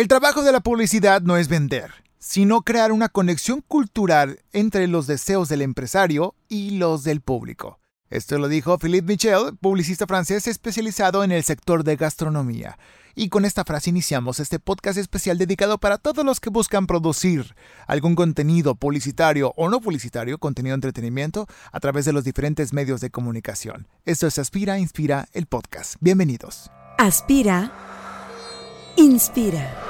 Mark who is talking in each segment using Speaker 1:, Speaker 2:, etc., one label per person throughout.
Speaker 1: El trabajo de la publicidad no es vender, sino crear una conexión cultural entre los deseos del empresario y los del público. Esto lo dijo Philippe Michel, publicista francés especializado en el sector de gastronomía. Y con esta frase iniciamos este podcast especial dedicado para todos los que buscan producir algún contenido publicitario o no publicitario, contenido de entretenimiento, a través de los diferentes medios de comunicación. Esto es Aspira, Inspira, el podcast. Bienvenidos.
Speaker 2: Aspira, Inspira.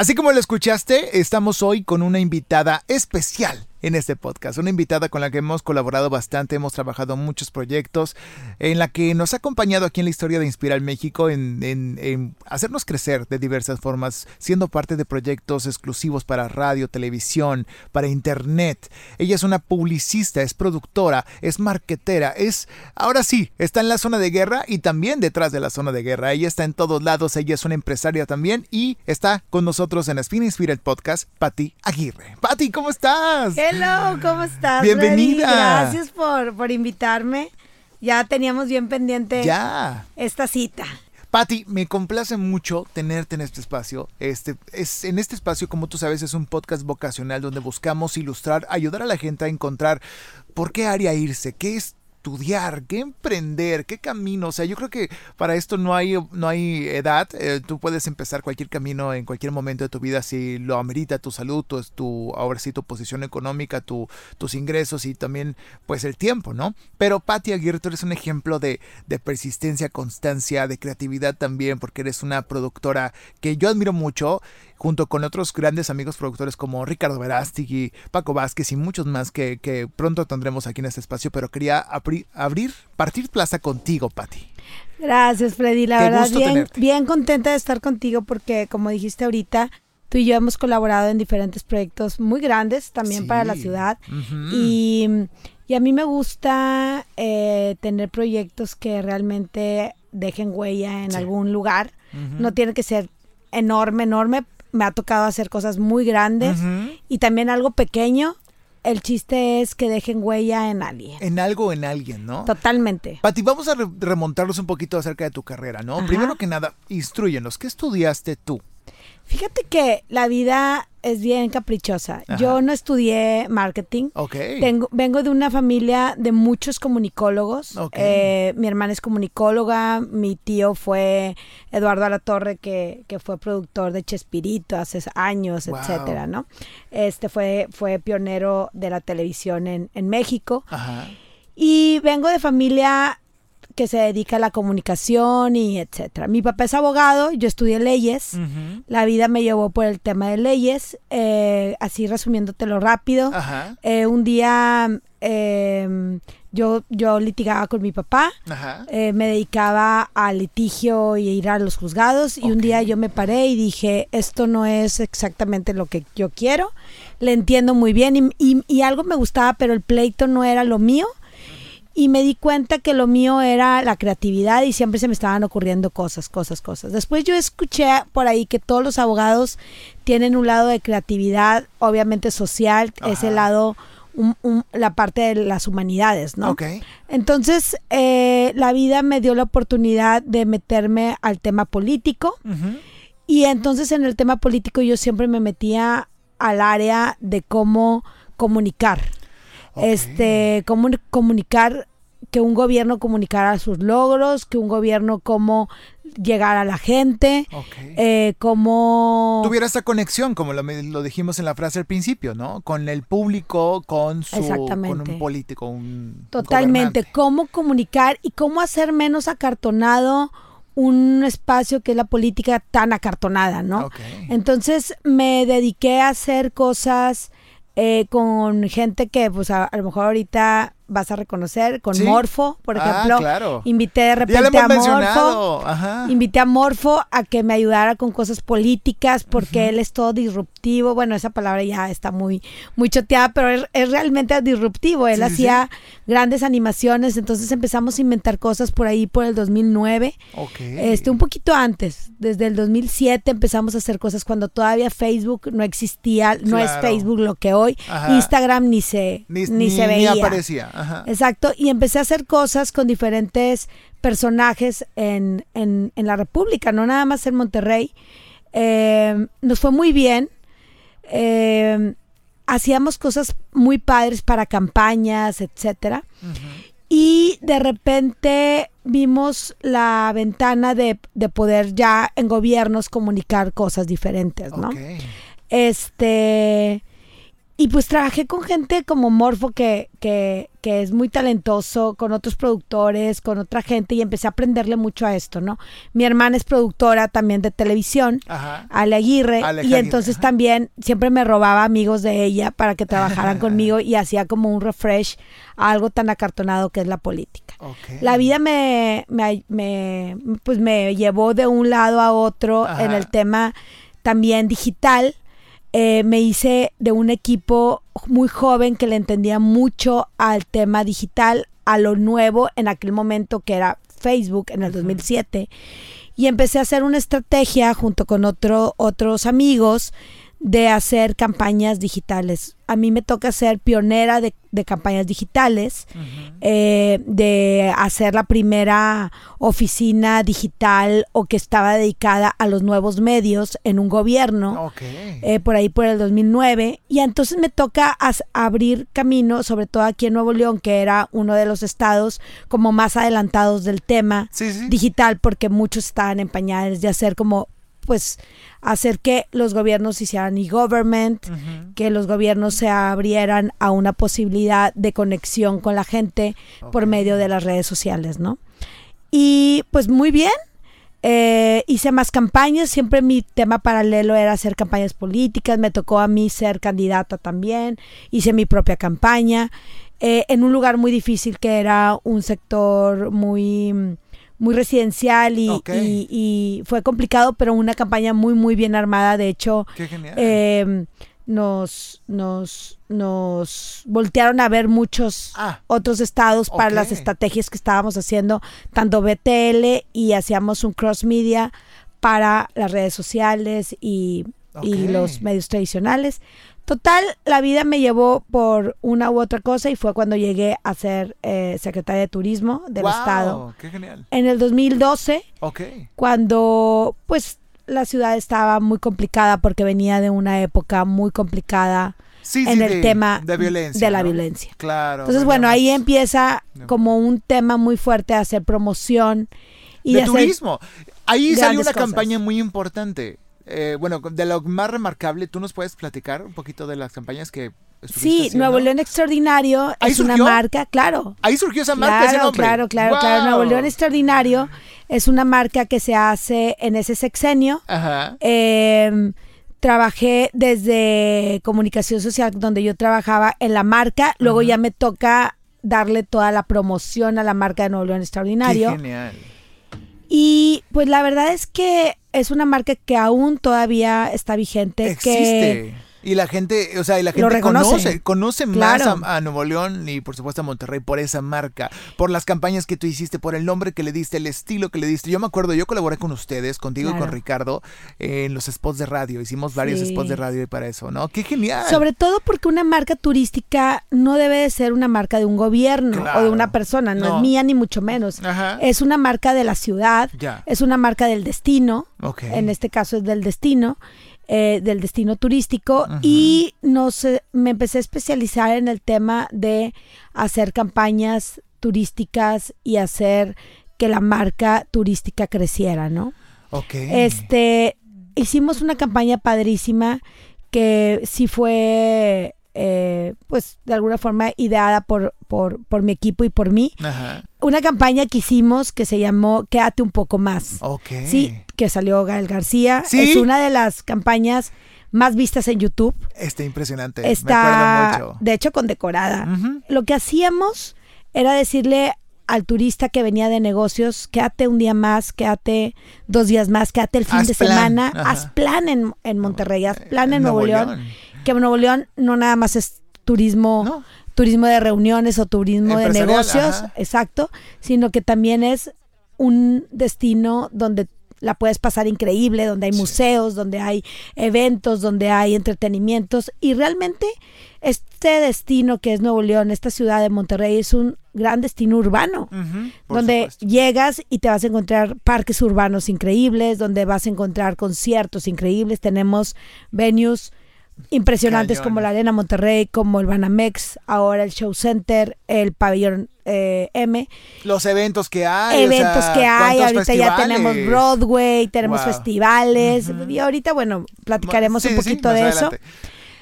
Speaker 1: Así como lo escuchaste, estamos hoy con una invitada especial en este podcast. Una invitada con la que hemos colaborado bastante, hemos trabajado muchos proyectos, en la que nos ha acompañado aquí en la historia de Inspirar México en, hacernos crecer de diversas formas, siendo parte de proyectos exclusivos para radio, televisión, para internet. Ella es una publicista, es productora, es marquetera, es, ahora sí, está en la zona de guerra y también detrás de la zona de guerra. Ella está en todos lados, ella es una empresaria también y está con nosotros en Spin Inspira el podcast, Patti Aguirre. Patti, ¿cómo estás?
Speaker 3: Hello, ¿cómo estás?
Speaker 1: Bienvenida.
Speaker 3: Gracias por, por invitarme. Ya teníamos bien pendiente
Speaker 1: ya.
Speaker 3: esta cita.
Speaker 1: Patti, me complace mucho tenerte en este espacio. Este, es, en este espacio, como tú sabes, es un podcast vocacional donde buscamos ilustrar, ayudar a la gente a encontrar por qué área irse, qué es estudiar, qué emprender, qué camino. O sea, yo creo que para esto no hay, no hay edad. Eh, tú puedes empezar cualquier camino en cualquier momento de tu vida si lo amerita tu salud, tu, tu ahora sí, tu posición económica, tu, tus ingresos y también pues el tiempo, ¿no? Pero Patti Aguirre, tú eres un ejemplo de, de persistencia, constancia, de creatividad también, porque eres una productora que yo admiro mucho junto con otros grandes amigos productores como Ricardo Verástegui, Paco Vázquez y muchos más que, que pronto tendremos aquí en este espacio, pero quería abrir, partir plaza contigo, Patti.
Speaker 3: Gracias, Freddy. La verdad, bien, bien contenta de estar contigo porque, como dijiste ahorita, tú y yo hemos colaborado en diferentes proyectos muy grandes también para la ciudad. y, y, a mí me gusta eh, tener proyectos que realmente dejen huella en algún lugar. No tiene que ser enorme, enorme, me ha tocado hacer cosas muy grandes y también algo pequeño. El chiste es que dejen huella en alguien.
Speaker 1: En algo o en alguien, ¿no?
Speaker 3: Totalmente.
Speaker 1: Pati, vamos a remontarnos un poquito acerca de tu carrera, ¿no? Primero que nada, instruyenos, ¿qué estudiaste tú?
Speaker 3: Fíjate que la vida es bien caprichosa. Yo no estudié marketing. Tengo, vengo de una familia de muchos comunicólogos. Eh, mi hermana es comunicóloga, mi tío fue Eduardo Alatorre, que, que fue productor de Chespirito hace años, etcétera, ¿no? Este fue, fue pionero de la televisión en, en México. Y vengo de familia que se dedica a la comunicación y etcétera. Mi papá es abogado, yo estudié leyes, la vida me llevó por el tema de leyes, eh, así resumiéndotelo rápido. Eh, un día em, yo, yo litigaba con mi papá, eh, me dedicaba al litigio y ir a los juzgados. Y un día yo me paré y dije, esto no es exactamente lo que yo quiero, le entiendo muy bien y algo me gustaba, pero el pleito no era lo mío y me di cuenta que lo mío era la creatividad y siempre se me estaban ocurriendo cosas, cosas, cosas. Después yo escuché por ahí que todos los abogados tienen un lado de creatividad, obviamente social, ese lado, la parte de las humanidades, ¿no? Entonces, eh, la vida me dio la oportunidad de meterme al tema político y entonces en el tema político yo siempre me metía al área de cómo comunicar este, cómo comunicar, que un gobierno comunicara sus logros, que un gobierno cómo llegar a la gente, eh, cómo...
Speaker 1: Tuviera esa conexión, como lo, dijimos en la frase al principio, ¿no? Con el público, con su... Con un político, un...
Speaker 3: Totalmente, cómo comunicar y cómo hacer menos acartonado un espacio que es la política tan acartonada, ¿no? Entonces me dediqué a hacer cosas eh, con gente que pues a, lo mejor ahorita vas a reconocer, con Morfo, por ah, ejemplo. Claro. Invité de repente a Morfo. Invité a Morfo a que me ayudara con cosas políticas, porque él es todo disruptivo. Bueno, esa palabra ya está muy, muy choteada, pero es, realmente disruptivo. Él hacía grandes animaciones, entonces empezamos a inventar cosas por ahí por el 2009. Este, un poquito antes, desde el 2007 empezamos a hacer cosas cuando todavía Facebook no existía, no es Facebook lo que hoy, Instagram ni se, ni, se veía. Ni
Speaker 1: aparecía.
Speaker 3: Exacto, y empecé a hacer cosas con diferentes personajes en, en, la República, no nada más en Monterrey. Eh, nos fue muy bien. Eh, hacíamos cosas muy padres para campañas, etcétera. Y de repente vimos la ventana de, poder ya en gobiernos comunicar cosas diferentes, ¿no? Este y pues trabajé con gente como Morfo, que, que, que, es muy talentoso, con otros productores, con otra gente, y empecé a aprenderle mucho a esto, ¿no? Mi hermana es productora también de televisión, Ale Aguirre, y entonces también siempre me robaba amigos de ella para que trabajaran conmigo y hacía como un refresh a algo tan acartonado que es la política. La vida me, me, pues me llevó de un lado a otro en el tema también digital eh, me hice de un equipo muy joven que le entendía mucho al tema digital, a lo nuevo en aquel momento que era Facebook en el 2007. Y empecé a hacer una estrategia junto con otro, otros amigos de hacer campañas digitales. A mí me toca ser pionera de, campañas digitales, eh, de hacer la primera oficina digital o que estaba dedicada a los nuevos medios en un gobierno, eh, por ahí por el 2009. Y entonces me toca abrir camino, sobre todo aquí en Nuevo León, que era uno de los estados como más adelantados del tema digital, porque muchos estaban en pañales de hacer como pues hacer que los gobiernos hicieran e-government, que los gobiernos se abrieran a una posibilidad de conexión con la gente por medio de las redes sociales, ¿no? Y pues muy bien, eh, hice más campañas, siempre mi tema paralelo era hacer campañas políticas, me tocó a mí ser candidata también, hice mi propia campaña, eh, en un lugar muy difícil que era un sector muy muy residencial y, fue complicado, pero una campaña muy, muy bien armada. De hecho, em, nos, nos, nos voltearon a ver muchos ah, otros estados para las estrategias que estábamos haciendo, tanto BTL y hacíamos un cross media para las redes sociales y, y los medios tradicionales. Total, la vida me llevó por una u otra cosa y fue cuando llegué a ser eh, secretaria de turismo del wow, estado.
Speaker 1: ¡Qué genial!
Speaker 3: En el 2012, cuando pues la ciudad estaba muy complicada porque venía de una época muy complicada en el tema
Speaker 1: de, violencia,
Speaker 3: de la violencia.
Speaker 1: Claro.
Speaker 3: Entonces, bueno, ahí empieza como un tema muy fuerte a hacer promoción.
Speaker 1: Y de, turismo. Ahí salió una campaña muy importante eh, bueno, de lo más remarcable, ¿tú nos puedes platicar un poquito de las campañas que
Speaker 3: Sí, Nuevo León Extraordinario es una marca, claro.
Speaker 1: Ahí surgió esa marca,
Speaker 3: claro, ese Claro, claro, claro. Nuevo León Extraordinario es una marca que se hace en ese sexenio. Ajá. Em, trabajé desde comunicación social, donde yo trabajaba en la marca. Luego ya me toca darle toda la promoción a la marca de Nuevo León Extraordinario.
Speaker 1: Qué genial.
Speaker 3: Y pues la verdad es que es una marca que aún todavía está vigente.
Speaker 1: Existe. Y la gente, o sea, y la gente conoce, conoce más a, Nuevo León y por supuesto a Monterrey por esa marca, por las campañas que tú hiciste, por el nombre que le diste, el estilo que le diste. Yo me acuerdo, yo colaboré con ustedes, contigo y con Ricardo, en los spots de radio. Hicimos varios spots de radio para eso, ¿no? ¡Qué genial!
Speaker 3: Sobre todo porque una marca turística no debe de ser una marca de un gobierno o de una persona, no, es mía ni mucho menos. Es una marca de la ciudad, es una marca del destino, en este caso es del destino. Eh, del destino turístico y nos, me empecé a especializar en el tema de hacer campañas turísticas y hacer que la marca turística creciera, ¿no?
Speaker 1: Ok.
Speaker 3: Este, hicimos una campaña padrísima que sí fue eh, pues de alguna forma ideada por, por, por, mi equipo y por mí. Una campaña que hicimos que se llamó Quédate un poco más. Sí, que salió Gael García. Es una de las campañas más vistas en YouTube.
Speaker 1: Está impresionante. Está,
Speaker 3: de hecho, condecorada. Lo que hacíamos era decirle al turista que venía de negocios, quédate un día más, quédate dos días más, quédate el fin de semana, haz plan en, Monterrey, haz plan en, Nuevo, León. Que Nuevo León no nada más es turismo, turismo de reuniones o turismo de negocios, exacto, sino que también es un destino donde la puedes pasar increíble, donde hay museos, donde hay eventos, donde hay entretenimientos. Y realmente este destino que es Nuevo León, esta ciudad de Monterrey es un gran destino urbano, donde llegas y te vas a encontrar parques urbanos increíbles, donde vas a encontrar conciertos increíbles, tenemos venues impresionantes como la Arena Monterrey, como el Banamex, ahora el Show Center, el Pabellón eh, M.
Speaker 1: Los eventos que hay.
Speaker 3: Eventos que hay, ahorita ya tenemos Broadway, tenemos festivales, y ahorita, bueno, platicaremos un poquito de eso.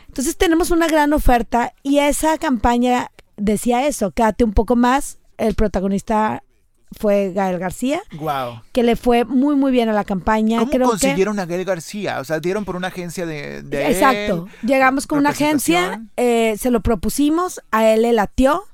Speaker 3: Entonces tenemos una gran oferta y esa campaña decía eso, quédate un poco más, el protagonista fue Gael García.
Speaker 1: Wow.
Speaker 3: Que le fue muy, muy bien a la campaña.
Speaker 1: ¿Cómo consiguieron a Gael García? O sea, dieron por una agencia de.
Speaker 3: Exacto. Llegamos con una agencia, eh, se lo propusimos, a él le latió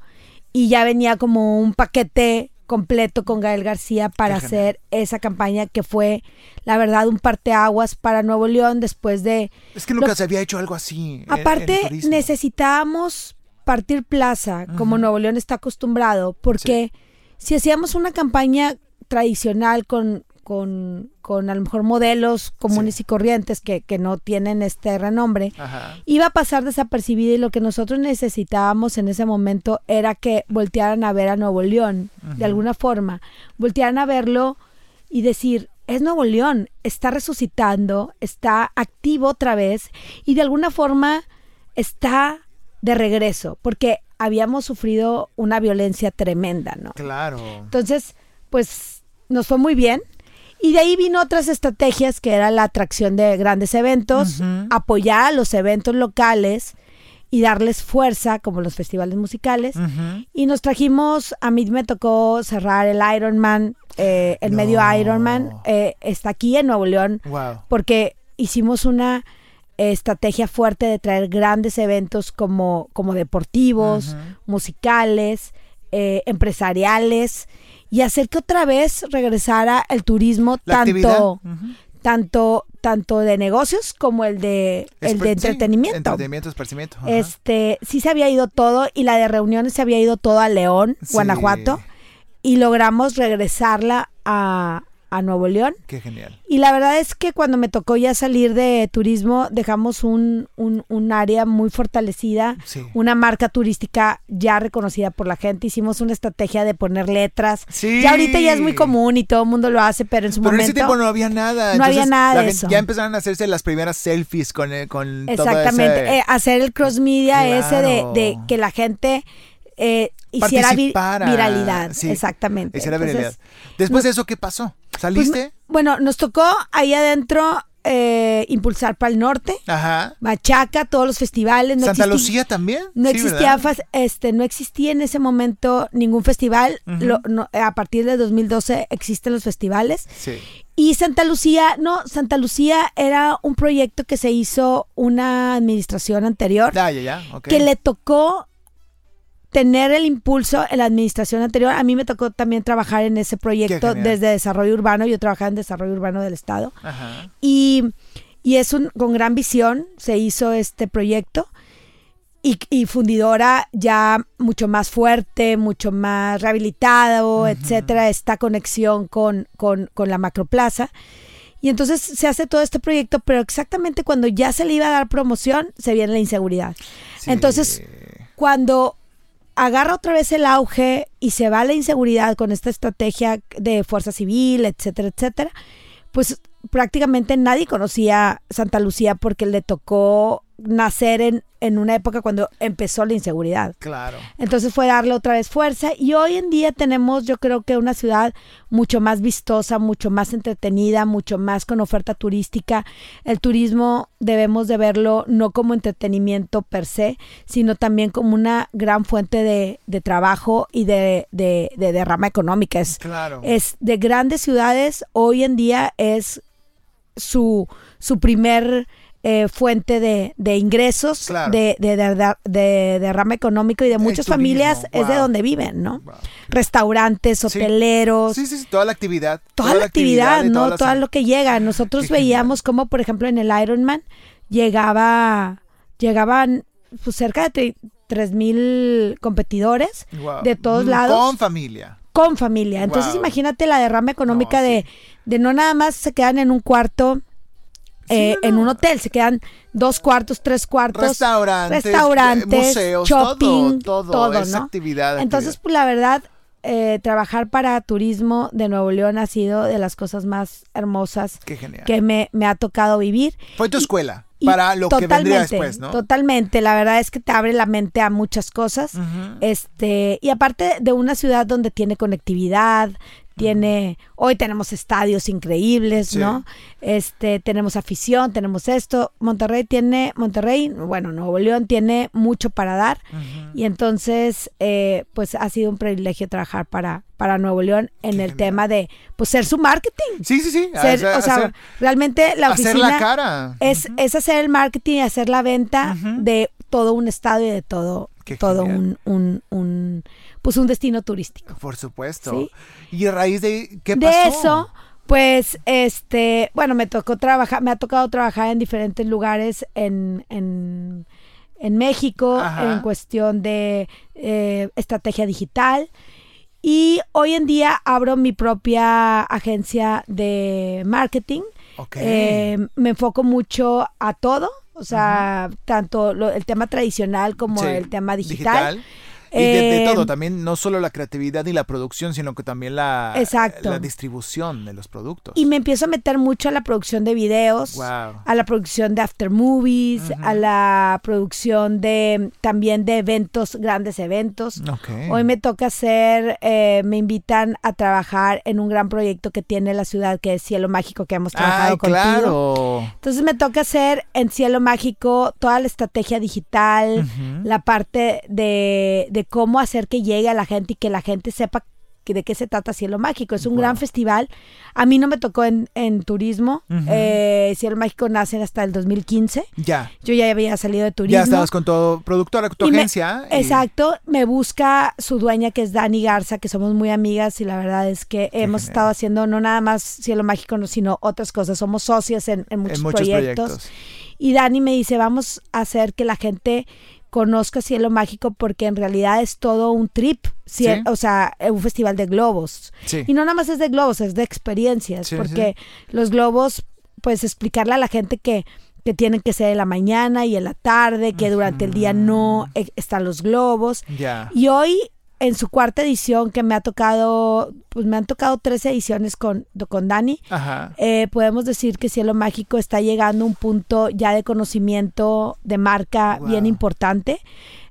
Speaker 3: y ya venía como un paquete completo con Gael García para hacer esa campaña que fue, la verdad, un parteaguas para Nuevo León después de...
Speaker 1: Es que nunca se había hecho algo así.
Speaker 3: Aparte, necesitábamos partir plaza, como Nuevo León está acostumbrado, porque si hacíamos una campaña tradicional con, con, con a lo mejor modelos comunes y corrientes que, que, no tienen este renombre, iba a pasar desapercibida y lo que nosotros necesitábamos en ese momento era que voltearan a ver a Nuevo León, de alguna forma, voltearan a verlo y decir, es Nuevo León, está resucitando, está activo otra vez y de alguna forma está de regreso, porque habíamos sufrido una violencia tremenda, ¿no?
Speaker 1: Claro.
Speaker 3: Entonces, pues nos fue muy bien. Y de ahí vino otras estrategias que era la atracción de grandes eventos, apoyar a los eventos locales y darles fuerza, como los festivales musicales. Y nos trajimos, a mí me tocó cerrar el Ironman, eh, el medio Ironman, eh, está aquí en Nuevo León, porque hicimos una estrategia fuerte de traer grandes eventos como, como deportivos, musicales, eh, empresariales y hacer que otra vez regresara el turismo tanto, tanto, tanto de negocios como el de, el de entretenimiento.
Speaker 1: entretenimiento, esparcimiento.
Speaker 3: Este, sí se había ido todo y la de reuniones se había ido todo a León, Guanajuato y logramos regresarla a, a Nuevo León.
Speaker 1: Qué genial.
Speaker 3: Y la verdad es que cuando me tocó ya salir de turismo, dejamos un, un, área muy fortalecida, una marca turística ya reconocida por la gente. Hicimos una estrategia de poner letras. Sí. Ya ahorita ya es muy común y todo el mundo lo hace, pero en su momento.
Speaker 1: en ese tiempo no había nada.
Speaker 3: No había nada de eso.
Speaker 1: Ya empezaron a hacerse las primeras selfies con, eh, con
Speaker 3: Exactamente. Eh, hacer el cross media ese de, de que la gente eh, hiciera viralidad. exactamente.
Speaker 1: Después de eso, ¿qué pasó? ¿Saliste?
Speaker 3: Pues, bueno, nos tocó ahí adentro eh, impulsar para el norte,
Speaker 1: Ajá.
Speaker 3: Machaca, todos los festivales.
Speaker 1: Santa Lucía también.
Speaker 3: No existía, este, no existía en ese momento ningún festival. a partir de 2012 existen los festivales.
Speaker 1: Sí.
Speaker 3: Y Santa Lucía, no, Santa Lucía era un proyecto que se hizo una administración anterior
Speaker 1: ah, ya, ya.
Speaker 3: que le tocó tener el impulso en la administración anterior. A mí me tocó también trabajar en ese proyecto desde desarrollo urbano. Yo trabajaba en desarrollo urbano del Estado. Y, es un, con gran visión se hizo este proyecto. Y, fundidora ya mucho más fuerte, mucho más rehabilitado, etcétera, esta conexión con, con, con la macroplaza. Y entonces se hace todo este proyecto, pero exactamente cuando ya se le iba a dar promoción, se viene la inseguridad. Entonces, cuando agarra otra vez el auge y se va la inseguridad con esta estrategia de fuerza civil, etcétera, etcétera, pues prácticamente nadie conocía Santa Lucía porque le tocó nacer en, en una época cuando empezó la inseguridad.
Speaker 1: Claro.
Speaker 3: Entonces fue darle otra vez fuerza y hoy en día tenemos yo creo que una ciudad mucho más vistosa, mucho más entretenida, mucho más con oferta turística. El turismo debemos de verlo no como entretenimiento per se, sino también como una gran fuente de, de trabajo y de, de, de derrama económica. Es,
Speaker 1: claro.
Speaker 3: es de grandes ciudades, hoy en día es su, su primer eh, fuente de, de ingresos, de, de, de, derrama económico y de muchas familias es de donde viven, ¿no? Restaurantes, hoteleros.
Speaker 1: Sí, sí, sí, toda la actividad.
Speaker 3: Toda, la actividad, ¿no? Todo lo que llega. Nosotros veíamos como, por ejemplo, en el Ironman llegaba, llegaban pues, cerca de tres mil competidores de todos mm, lados.
Speaker 1: Con familia.
Speaker 3: Con familia. Entonces imagínate la derrama económica de, de no nada más se quedan en un cuarto eh, en un hotel. Se quedan dos cuartos, tres cuartos.
Speaker 1: Restaurantes,
Speaker 3: restaurantes
Speaker 1: museos,
Speaker 3: shopping,
Speaker 1: todo,
Speaker 3: todo,
Speaker 1: actividad.
Speaker 3: Entonces, pues la verdad, eh, trabajar para turismo de Nuevo León ha sido de las cosas más hermosas que me, ha tocado vivir.
Speaker 1: Fue tu escuela para lo que vendría después, ¿no?
Speaker 3: Totalmente, la verdad es que te abre la mente a muchas cosas. Este, y aparte de una ciudad donde tiene conectividad, tiene, hoy tenemos estadios increíbles, ¿no? Este, tenemos afición, tenemos esto. Monterrey tiene, Monterrey, bueno, Nuevo León tiene mucho para dar y entonces, eh, pues ha sido un privilegio trabajar para, para Nuevo León en el tema de, pues ser su marketing.
Speaker 1: Sí, sí, sí.
Speaker 3: o sea, realmente la oficina
Speaker 1: hacer la cara.
Speaker 3: Es, es hacer el marketing y hacer la venta de todo un estadio y de todo, todo un, un, un pues un destino turístico.
Speaker 1: Por supuesto. ¿Y a raíz de qué
Speaker 3: pasó? De eso, pues, este, bueno, me tocó trabajar, me ha tocado trabajar en diferentes lugares en, en, en México, en cuestión de eh, estrategia digital. Y hoy en día abro mi propia agencia de marketing. Eh, me enfoco mucho a todo, o sea, tanto el tema tradicional como el tema digital.
Speaker 1: Y de, todo, em, también no solo la creatividad y la producción, sino que también la, la distribución de los productos.
Speaker 3: Y me empiezo a meter mucho a la producción de videos, a la producción de after movies, a la producción de también de eventos, grandes eventos. Hoy me toca hacer, eh, me invitan a trabajar en un gran proyecto que tiene la ciudad, que es Cielo Mágico, que hemos trabajado Ay, claro. Entonces me toca hacer en Cielo Mágico toda la estrategia digital, la parte de cómo hacer que llegue a la gente y que la gente sepa de qué se trata Cielo Mágico. Es un gran festival. A mí no me tocó en, turismo. Eh, Cielo Mágico nace hasta el 2015.
Speaker 1: Ya.
Speaker 3: Yo ya había salido de turismo.
Speaker 1: Ya estabas con tu productora, tu agencia.
Speaker 3: Exacto. Me busca su dueña, que es Dani Garza, que somos muy amigas y la verdad es que hemos estado haciendo no nada más Cielo Mágico, sino otras cosas. Somos socias en, muchos, proyectos. Y Dani me dice, vamos a hacer que la gente conozca Cielo Mágico porque en realidad es todo un trip, o sea, un festival de globos. Y no nada más es de globos, es de experiencias, porque los globos, pues explicarle a la gente que que tienen que ser en la mañana y en la tarde, que durante el día no e, están los globos. Y hoy en su cuarta edición que me ha tocado, pues me han tocado tres ediciones con, con Dani, eh, podemos decir que Cielo Mágico está llegando a un punto ya de conocimiento de marca bien importante.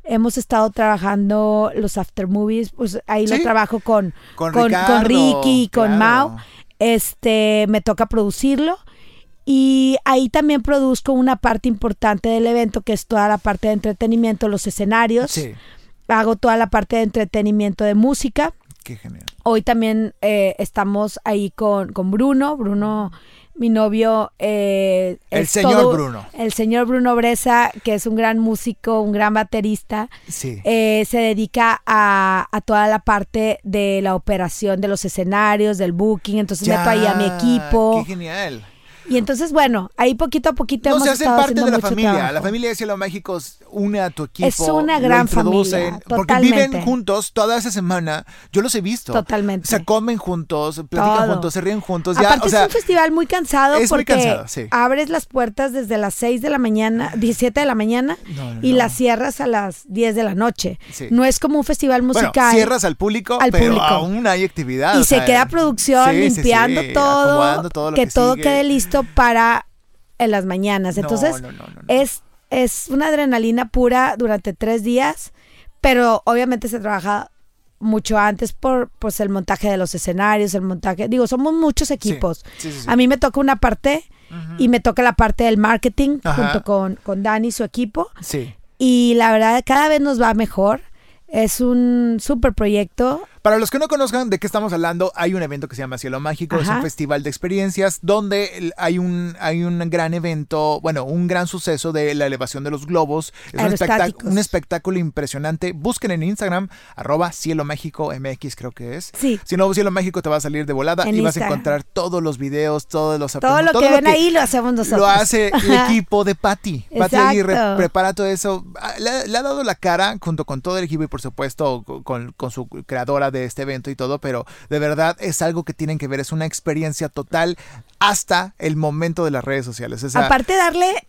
Speaker 3: Hemos estado trabajando los after movies, pues ahí lo trabajo con, con, con, Ricky y con Mao. Este, me toca producirlo. Y ahí también produzco una parte importante del evento, que es toda la parte de entretenimiento, los escenarios. Sí hago toda la parte de entretenimiento de música.
Speaker 1: Qué genial.
Speaker 3: Hoy también eh, estamos ahí con, con, Bruno. Bruno, mi novio.
Speaker 1: Eh, el señor Bruno.
Speaker 3: El señor Bruno Bresa, que es un gran músico, un gran baterista.
Speaker 1: Sí.
Speaker 3: Eh, se dedica a, a, toda la parte de la operación de los escenarios, del booking. Entonces meto ahí a mi equipo.
Speaker 1: Qué genial.
Speaker 3: Y entonces, bueno, ahí poquito a poquito no, hemos se hacen parte de
Speaker 1: la
Speaker 3: familia.
Speaker 1: La familia de Cielo Mágico une a tu equipo.
Speaker 3: Es una gran familia.
Speaker 1: Porque viven juntos toda esa semana. Yo los he visto.
Speaker 3: Totalmente.
Speaker 1: Se comen juntos, platican juntos, se ríen juntos.
Speaker 3: Aparte
Speaker 1: es
Speaker 3: un festival muy cansado porque abres las puertas desde las 6 de la mañana, 17 de la mañana y las cierras a las 10 de la noche. No es como un festival musical. Bueno,
Speaker 1: cierras al público, pero aún hay actividad.
Speaker 3: Y se queda producción limpiando todo, todo que, todo quede listo para en las mañanas. Entonces, es, es una adrenalina pura durante tres días, pero obviamente se trabaja mucho antes por pues el montaje de los escenarios, el montaje, digo, somos muchos equipos. A mí me toca una parte y me toca la parte del marketing junto con, con Dani y su equipo.
Speaker 1: Sí.
Speaker 3: Y la verdad, cada vez nos va mejor. Es un súper proyecto.
Speaker 1: Para los que no conozcan de qué estamos hablando, hay un evento que se llama Cielo Mágico, es un festival de experiencias donde hay un, hay un gran evento, bueno, un gran suceso de la elevación de los globos. Es un, un, espectáculo impresionante. Busquen en Instagram, arroba Cielo Mágico MX creo que es.
Speaker 3: Sí.
Speaker 1: Si no, Cielo Mágico te va a salir de volada y vas a encontrar todos los videos, todos los
Speaker 3: Todo lo que ven ahí lo hacemos nosotros.
Speaker 1: Lo hace el equipo de Patty. Patty ahí prepara todo eso. Ah, le, ha dado la cara junto con todo el equipo y por supuesto con, con su creadora de este evento y todo, pero de verdad es algo que tienen que ver, es una experiencia total hasta el momento de las redes sociales.
Speaker 3: Aparte darle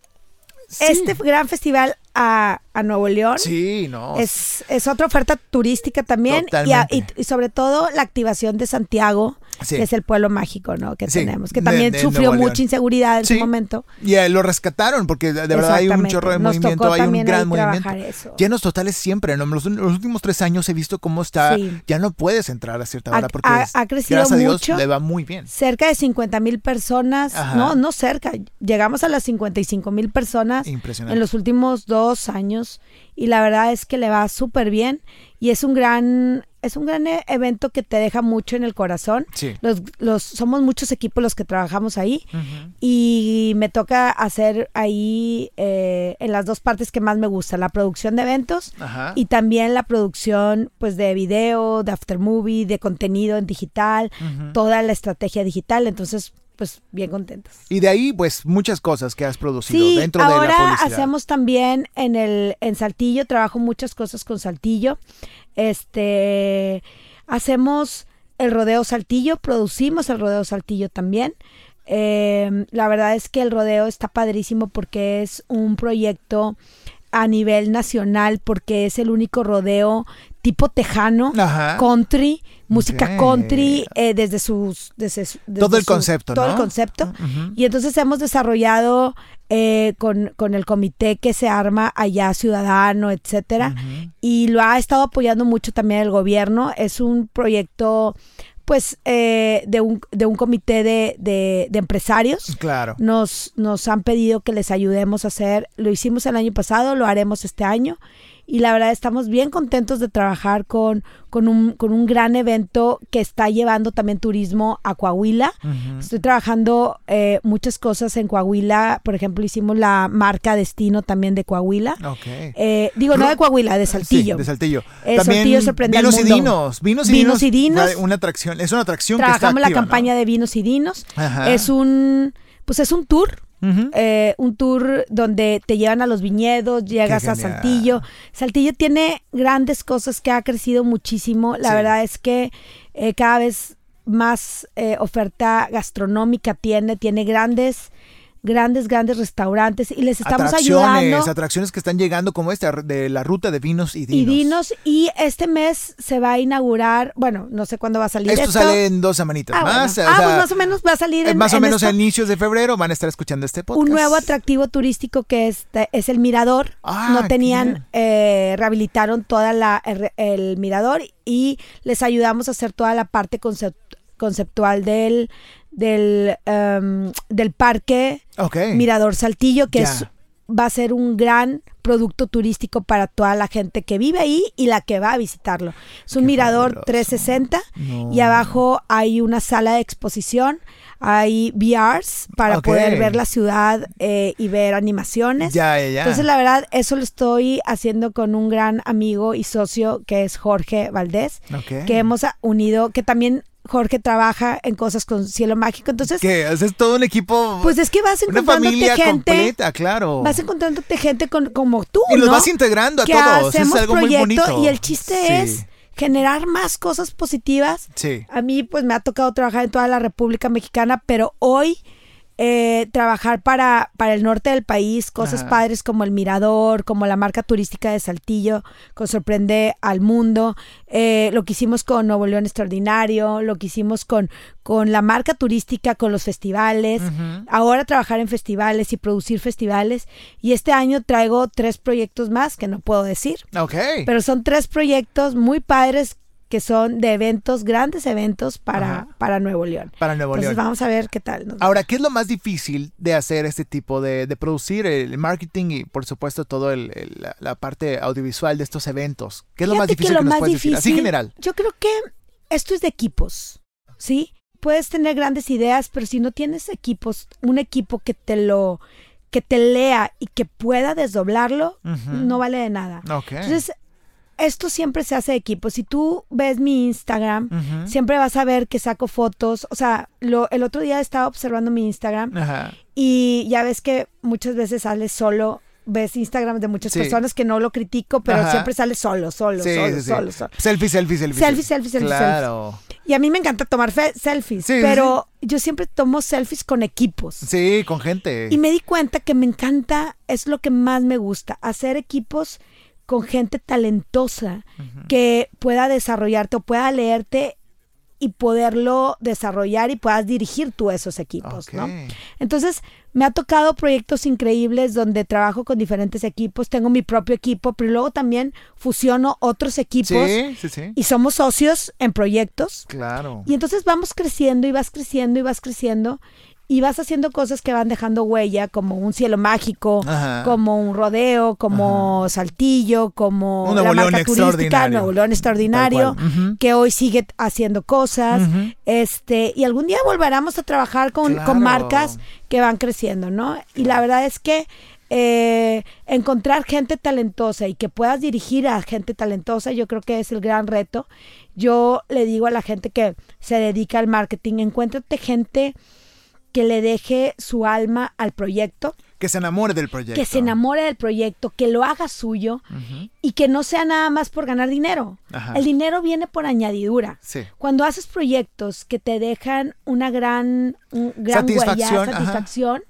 Speaker 3: este gran festival a, Nuevo León.
Speaker 1: Sí, no.
Speaker 3: Es, es otra oferta turística también y, y, sobre todo la activación de Santiago que es el pueblo mágico, ¿no? Que tenemos, que también sufrió mucha inseguridad en su momento.
Speaker 1: Y lo rescataron porque de, verdad hay un chorro de movimiento, hay un gran movimiento. Llenos totales siempre, ¿no? Los, los, últimos tres años he visto cómo está, ya no puedes entrar a cierta hora porque
Speaker 3: ha, crecido gracias mucho,
Speaker 1: a Dios le va muy bien.
Speaker 3: Cerca de 50 mil personas, no, no cerca, llegamos a las 55 mil personas en los últimos dos años y la verdad es que le va súper bien y es un gran es un gran e, evento que te deja mucho en el corazón. Los, los, somos muchos equipos los que trabajamos ahí. Y me toca hacer ahí eh, en las dos partes que más me gusta, la producción de eventos y también la producción pues de video, de aftermovie, de contenido en digital, toda la estrategia digital. Entonces pues bien contentos.
Speaker 1: Y de ahí, pues, muchas cosas que has producido dentro de la publicidad.
Speaker 3: Ahora hacemos también en el en Saltillo, trabajo muchas cosas con Saltillo. Este hacemos el rodeo Saltillo, producimos el rodeo Saltillo también. Em, la verdad es que el rodeo está padrísimo porque es un proyecto a nivel nacional porque es el único rodeo tipo tejano, country, música country, eh, desde sus...
Speaker 1: todo el concepto,
Speaker 3: Todo el concepto. Y entonces hemos desarrollado eh, con, con, el comité que se arma allá, Ciudadano, etcétera, y lo ha estado apoyando mucho también el gobierno. Es un proyecto pues eh, de, un, de un comité de, de, empresarios.
Speaker 1: Claro.
Speaker 3: Nos, nos han pedido que les ayudemos a hacer, lo hicimos el año pasado, lo haremos este año y la verdad estamos bien contentos de trabajar con, con, un, con un gran evento que está llevando también turismo a Coahuila. Estoy trabajando eh, muchas cosas en Coahuila, por ejemplo hicimos la marca Destino también de Coahuila. Eh, digo, no de Coahuila, de Saltillo.
Speaker 1: de Saltillo.
Speaker 3: Eh, también vinos
Speaker 1: y dinos. Vinos y dinos. Una atracción, es una atracción
Speaker 3: Trabajamos
Speaker 1: que
Speaker 3: está la campaña de vinos y dinos. Es un, pues es un tour eh, un tour donde te llevan a los viñedos, llegas a Saltillo. Saltillo tiene grandes cosas que ha crecido muchísimo. La verdad es que eh, cada vez más eh, oferta gastronómica tiene, tiene grandes grandes, grandes restaurantes y les estamos ayudando.
Speaker 1: Atracciones que están llegando como esta de la ruta de vinos y dinos.
Speaker 3: Y vinos y este mes se va a inaugurar, bueno, no sé cuándo va a salir
Speaker 1: esto. Esto sale en dos semanitas
Speaker 3: ah,
Speaker 1: más.
Speaker 3: ah, pues más o menos va a salir en,
Speaker 1: Más o menos a inicios de febrero van a estar escuchando este podcast.
Speaker 3: Un nuevo atractivo turístico que es, es el Mirador. Ah, no tenían, eh, rehabilitaron toda la el, Mirador y les ayudamos a hacer toda la parte conceptual del del, em, del parque Mirador Saltillo, que es, va a ser un gran producto turístico para toda la gente que vive ahí y la que va a visitarlo. Es un mirador 360 y abajo hay una sala de exposición, hay VRs para poder ver la ciudad eh, y ver animaciones. Entonces, la verdad, eso lo estoy haciendo con un gran amigo y socio que es Jorge Valdés, que hemos unido, que también Jorge trabaja en cosas con cielo mágico, entonces...
Speaker 1: ¿Qué? ¿Es todo un equipo?
Speaker 3: Pues es que vas encontrándote
Speaker 1: una
Speaker 3: gente...
Speaker 1: completa, claro.
Speaker 3: Vas encontrándote gente con, como tú,
Speaker 1: Y los vas integrando a todos, es algo muy bonito.
Speaker 3: Y el chiste es generar más cosas positivas.
Speaker 1: Sí.
Speaker 3: A mí, pues, me ha tocado trabajar en toda la República Mexicana, pero hoy eh, trabajar para, para el norte del país, cosas padres como el Mirador, como la marca turística de Saltillo, que sorprende al mundo, eh, lo que hicimos con Nuevo León Extraordinario, lo que hicimos con, con la marca turística, con los festivales, ahora trabajar en festivales y producir festivales. Y este año traigo tres proyectos más que no puedo decir. Pero son tres proyectos muy padres que son de eventos, grandes eventos para, para Nuevo León.
Speaker 1: Para Nuevo
Speaker 3: Entonces vamos a ver qué tal.
Speaker 1: Ahora, ¿qué es lo más difícil de hacer este tipo de, de producir el marketing y por supuesto todo el, la, parte audiovisual de estos eventos? ¿Qué es lo más difícil que, nos puedes decir? Así general.
Speaker 3: Yo creo que esto es de equipos, ¿sí? Puedes tener grandes ideas, pero si no tienes equipos, un equipo que te lo que te lea y que pueda desdoblarlo, no vale de nada. Entonces, esto siempre se hace de equipo. Si tú ves mi Instagram, siempre vas a ver que saco fotos. O sea, lo, el otro día estaba observando mi Instagram y ya ves que muchas veces sale solo ves Instagram de muchas personas que no lo critico, pero siempre sale solo, solo, solo, solo, solo.
Speaker 1: Selfie, selfie, selfie.
Speaker 3: Selfie, selfie, selfie. Claro. Y a mí me encanta tomar selfies, pero yo siempre tomo selfies con equipos.
Speaker 1: Sí, con gente.
Speaker 3: Y me di cuenta que me encanta, es lo que más me gusta, hacer equipos con gente talentosa que pueda desarrollarte o pueda leerte y poderlo desarrollar y puedas dirigir tú esos equipos, ¿no? Entonces, me ha tocado proyectos increíbles donde trabajo con diferentes equipos, tengo mi propio equipo, pero luego también fusiono otros equipos y somos socios en proyectos.
Speaker 1: Claro.
Speaker 3: Y entonces vamos creciendo y vas creciendo y vas creciendo y vas haciendo cosas que van dejando huella, como un cielo mágico, como un rodeo, como saltillo, como
Speaker 1: un la marca turística,
Speaker 3: Nuevo León extraordinario, que hoy sigue haciendo cosas, este, y algún día volveremos a trabajar con, con, marcas que van creciendo, ¿no? Y la verdad es que eh, encontrar gente talentosa y que puedas dirigir a gente talentosa, yo creo que es el gran reto. Yo le digo a la gente que se dedica al marketing, encuéntrate gente que le deje su alma al proyecto.
Speaker 1: Que se enamore del proyecto.
Speaker 3: Que se enamore del proyecto, que lo haga suyo y que no sea nada más por ganar dinero. El dinero viene por añadidura. Cuando haces proyectos que te dejan una gran, gran satisfacción, satisfacción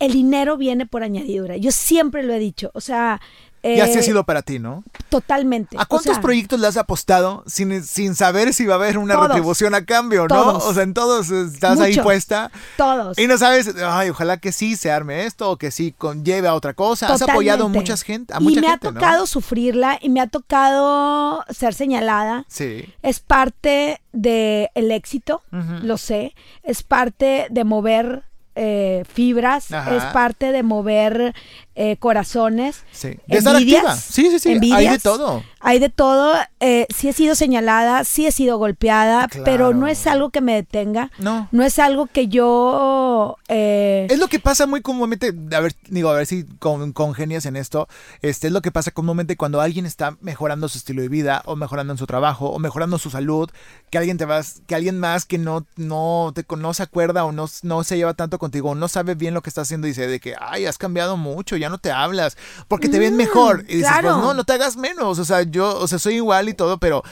Speaker 3: el dinero viene por añadidura. Yo siempre lo he dicho. O sea,
Speaker 1: y así ha eh, sido para ti, ¿no?
Speaker 3: Totalmente.
Speaker 1: ¿A cuántos proyectos le has apostado sin, sin saber si va a haber una retribución a cambio, no? O sea, en todos estás ahí puesta.
Speaker 3: Todos.
Speaker 1: Y no sabes, ay, ojalá que sí se arme esto o que sí conlleve a otra cosa. Has apoyado a mucha gente, a mucha
Speaker 3: Y
Speaker 1: me
Speaker 3: ha tocado sufrirla y me ha tocado ser señalada.
Speaker 1: Sí.
Speaker 3: Es parte del el éxito, lo sé. Es parte de mover eh, fibras, es parte de mover eh, corazones.
Speaker 1: Sí. De estar activa. Sí, sí, sí. Hay de todo.
Speaker 3: Hay de todo. Eh, sí he sido señalada, sí he sido golpeada, pero no es algo que me detenga.
Speaker 1: No.
Speaker 3: No es algo que yo...
Speaker 1: Eh, es lo que pasa muy comúnmente, a ver, digo, a ver si con, congenias en esto, este es lo que pasa comúnmente cuando alguien está mejorando su estilo de vida o mejorando en su trabajo o mejorando su salud, que alguien te vas, que alguien más que no, no, te, no se acuerda o no, no se lleva tanto contigo, no sabe bien lo que está haciendo y dice de que, ay, has cambiado mucho, ya no te hablas, porque te ven mm, mejor. Y dices, pues no, no te hagas menos. O sea, yo, o sea, soy igual y todo, pero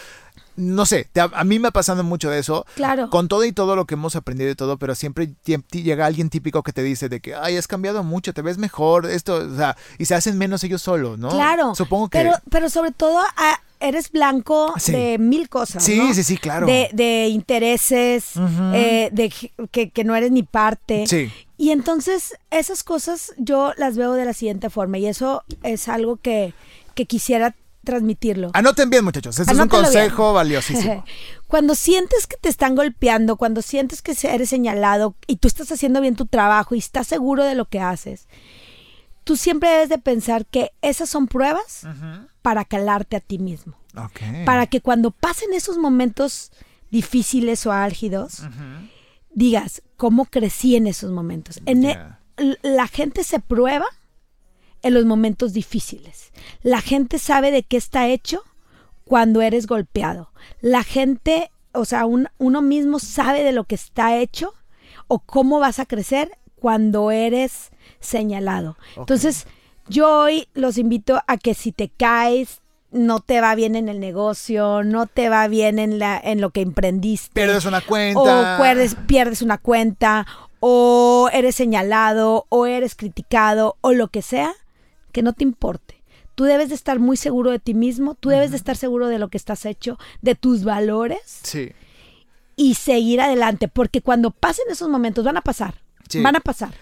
Speaker 1: no sé, a, mí me ha pasado mucho de eso.
Speaker 3: Claro.
Speaker 1: Con todo y todo lo que hemos aprendido y todo, pero siempre llega alguien típico que te dice de que, ay, has cambiado mucho, te ves mejor, esto, o sea, y se hacen menos ellos solos, ¿no?
Speaker 3: Claro.
Speaker 1: Supongo que.
Speaker 3: Pero, pero sobre todo, eres blanco de mil cosas.
Speaker 1: Sí, sí, sí, claro.
Speaker 3: De, intereses, eh, de que, que, no eres ni parte.
Speaker 1: Sí.
Speaker 3: Y entonces esas cosas yo las veo de la siguiente forma y eso es algo que, quisiera transmitirlo.
Speaker 1: Anoten bien, muchachos. Este es un consejo valiosísimo.
Speaker 3: cuando sientes que te están golpeando, cuando sientes que eres señalado y tú estás haciendo bien tu trabajo y estás seguro de lo que haces, tú siempre debes de pensar que esas son pruebas para calarte a ti mismo. Para que cuando pasen esos momentos difíciles o álgidos, digas, ¿cómo crecí en esos momentos? En la gente se prueba en los momentos difíciles. La gente sabe de qué está hecho cuando eres golpeado. La gente, o sea, uno mismo sabe de lo que está hecho o cómo vas a crecer cuando eres señalado. Entonces, yo hoy los invito a que si te caes, no te va bien en el negocio, no te va bien en, la, en lo que emprendiste.
Speaker 1: Pierdes una cuenta.
Speaker 3: O pierdes, pierdes una cuenta, o eres señalado, o eres criticado, o lo que sea, que no te importe. Tú debes de estar muy seguro de ti mismo, tú debes de estar seguro de lo que estás hecho, de tus valores.
Speaker 1: Sí.
Speaker 3: Y seguir adelante, porque cuando pasen esos momentos, van a pasar. Van a pasar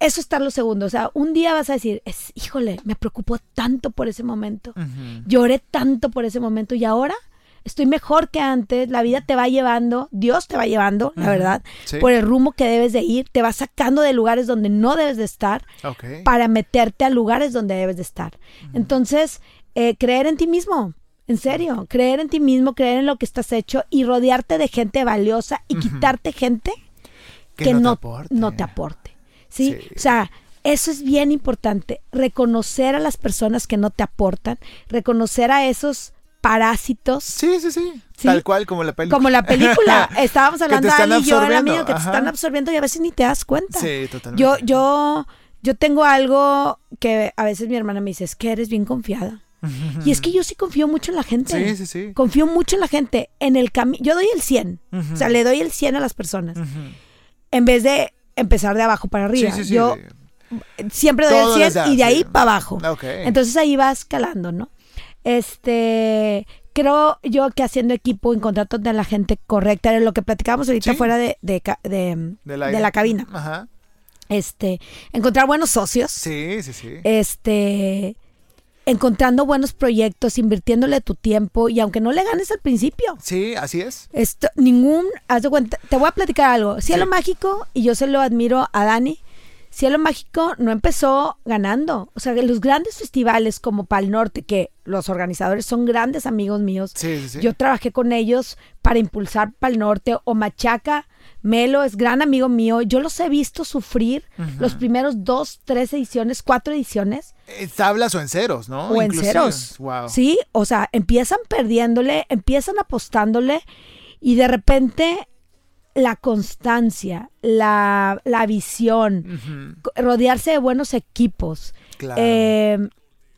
Speaker 3: eso está lo segundo. O sea, un día vas a decir, es, híjole, me preocupó tanto por ese momento. Lloré tanto por ese momento y ahora estoy mejor que antes. La vida te va llevando, Dios te va llevando, la verdad, por el rumbo que debes de ir. Te va sacando de lugares donde no debes de estar para meterte a lugares donde debes de estar. Entonces, eh, creer en ti mismo. En serio, creer en ti mismo, creer en lo que estás hecho y rodearte de gente valiosa y quitarte gente que, no, te aporte. ¿Sí? O sea, eso es bien importante. Reconocer a las personas que no te aportan, reconocer a esos parásitos.
Speaker 1: Sí, sí, sí, Tal cual como la película.
Speaker 3: Como la película. Estábamos hablando de y yo, el amigo, que te están absorbiendo y a veces ni te das cuenta.
Speaker 1: Sí, totalmente.
Speaker 3: Yo, yo, yo tengo algo que a veces mi hermana me dice, es que eres bien confiada. Y es que yo sí confío mucho en la gente.
Speaker 1: Sí, sí, sí.
Speaker 3: Confío mucho en la gente. En el camino. Yo doy el 100. O sea, le doy el 100 a las personas. En vez de empezar de abajo para arriba. Sí, sí, yo siempre doy el 100 y de ahí para abajo. Entonces ahí vas escalando, ¿no? Este, creo yo que haciendo equipo, encontrando a la gente correcta, era lo que platicábamos ahorita fuera de, de, de, la cabina. Ajá. Este, encontrar buenos socios.
Speaker 1: Sí, sí, sí.
Speaker 3: Este, encontrando buenos proyectos, invirtiéndole tu tiempo y aunque no le ganes al principio.
Speaker 1: Sí, así es.
Speaker 3: Esto, ningún, haz de cuenta, te voy a platicar algo. Cielo Mágico, y yo se lo admiro a Dani, Cielo Mágico no empezó ganando. O sea, los grandes festivales como Pal Norte, que los organizadores son grandes amigos míos. Yo trabajé con ellos para impulsar Pal Norte o Machaca. Melo es gran amigo mío. Yo los he visto sufrir los primeros dos, tres ediciones, cuatro ediciones.
Speaker 1: En tablas o en ceros, ¿no?
Speaker 3: O en ceros. Sí, o sea, empiezan perdiéndole, empiezan apostándole y de repente la constancia, la, visión, rodearse de buenos equipos, eh,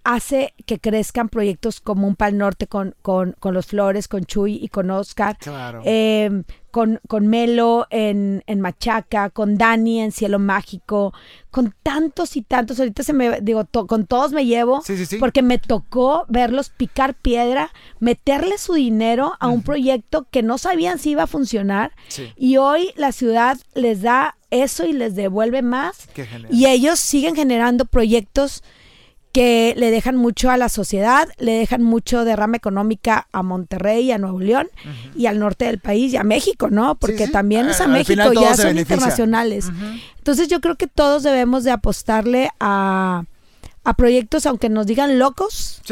Speaker 3: hace que crezcan proyectos como un Pal Norte con, con, con los Flores, con Chuy y con Oscar.
Speaker 1: Claro.
Speaker 3: Eh, con, con Melo en, en, Machaca, con Dani en Cielo Mágico, con tantos y tantos. Ahorita se me, digo, con todos me llevo, porque me tocó verlos picar piedra, meterle su dinero a un proyecto que no sabían si iba a funcionar. Y hoy la ciudad les da eso y les devuelve más. y ellos siguen generando proyectos que le dejan mucho a la sociedad, le dejan mucho derrama económica a Monterrey, a Nuevo León y al norte del país y a México, ¿no? Porque también es a, México, ya son internacionales. Entonces yo creo que todos debemos de apostarle a, proyectos, aunque nos digan locos.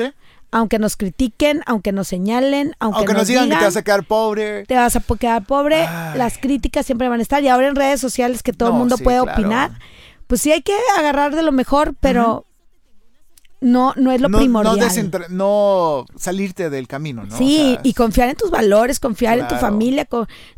Speaker 3: Aunque nos critiquen, aunque nos señalen, aunque, nos, digan, que
Speaker 1: te vas a quedar pobre.
Speaker 3: Te vas a quedar pobre. Las críticas siempre van a estar. Y ahora en redes sociales que todo el mundo puede opinar. Pues sí hay que agarrar de lo mejor, pero no, no es lo primordial.
Speaker 1: No, salirte del camino, ¿no?
Speaker 3: Sí, y confiar en tus valores, confiar en tu familia,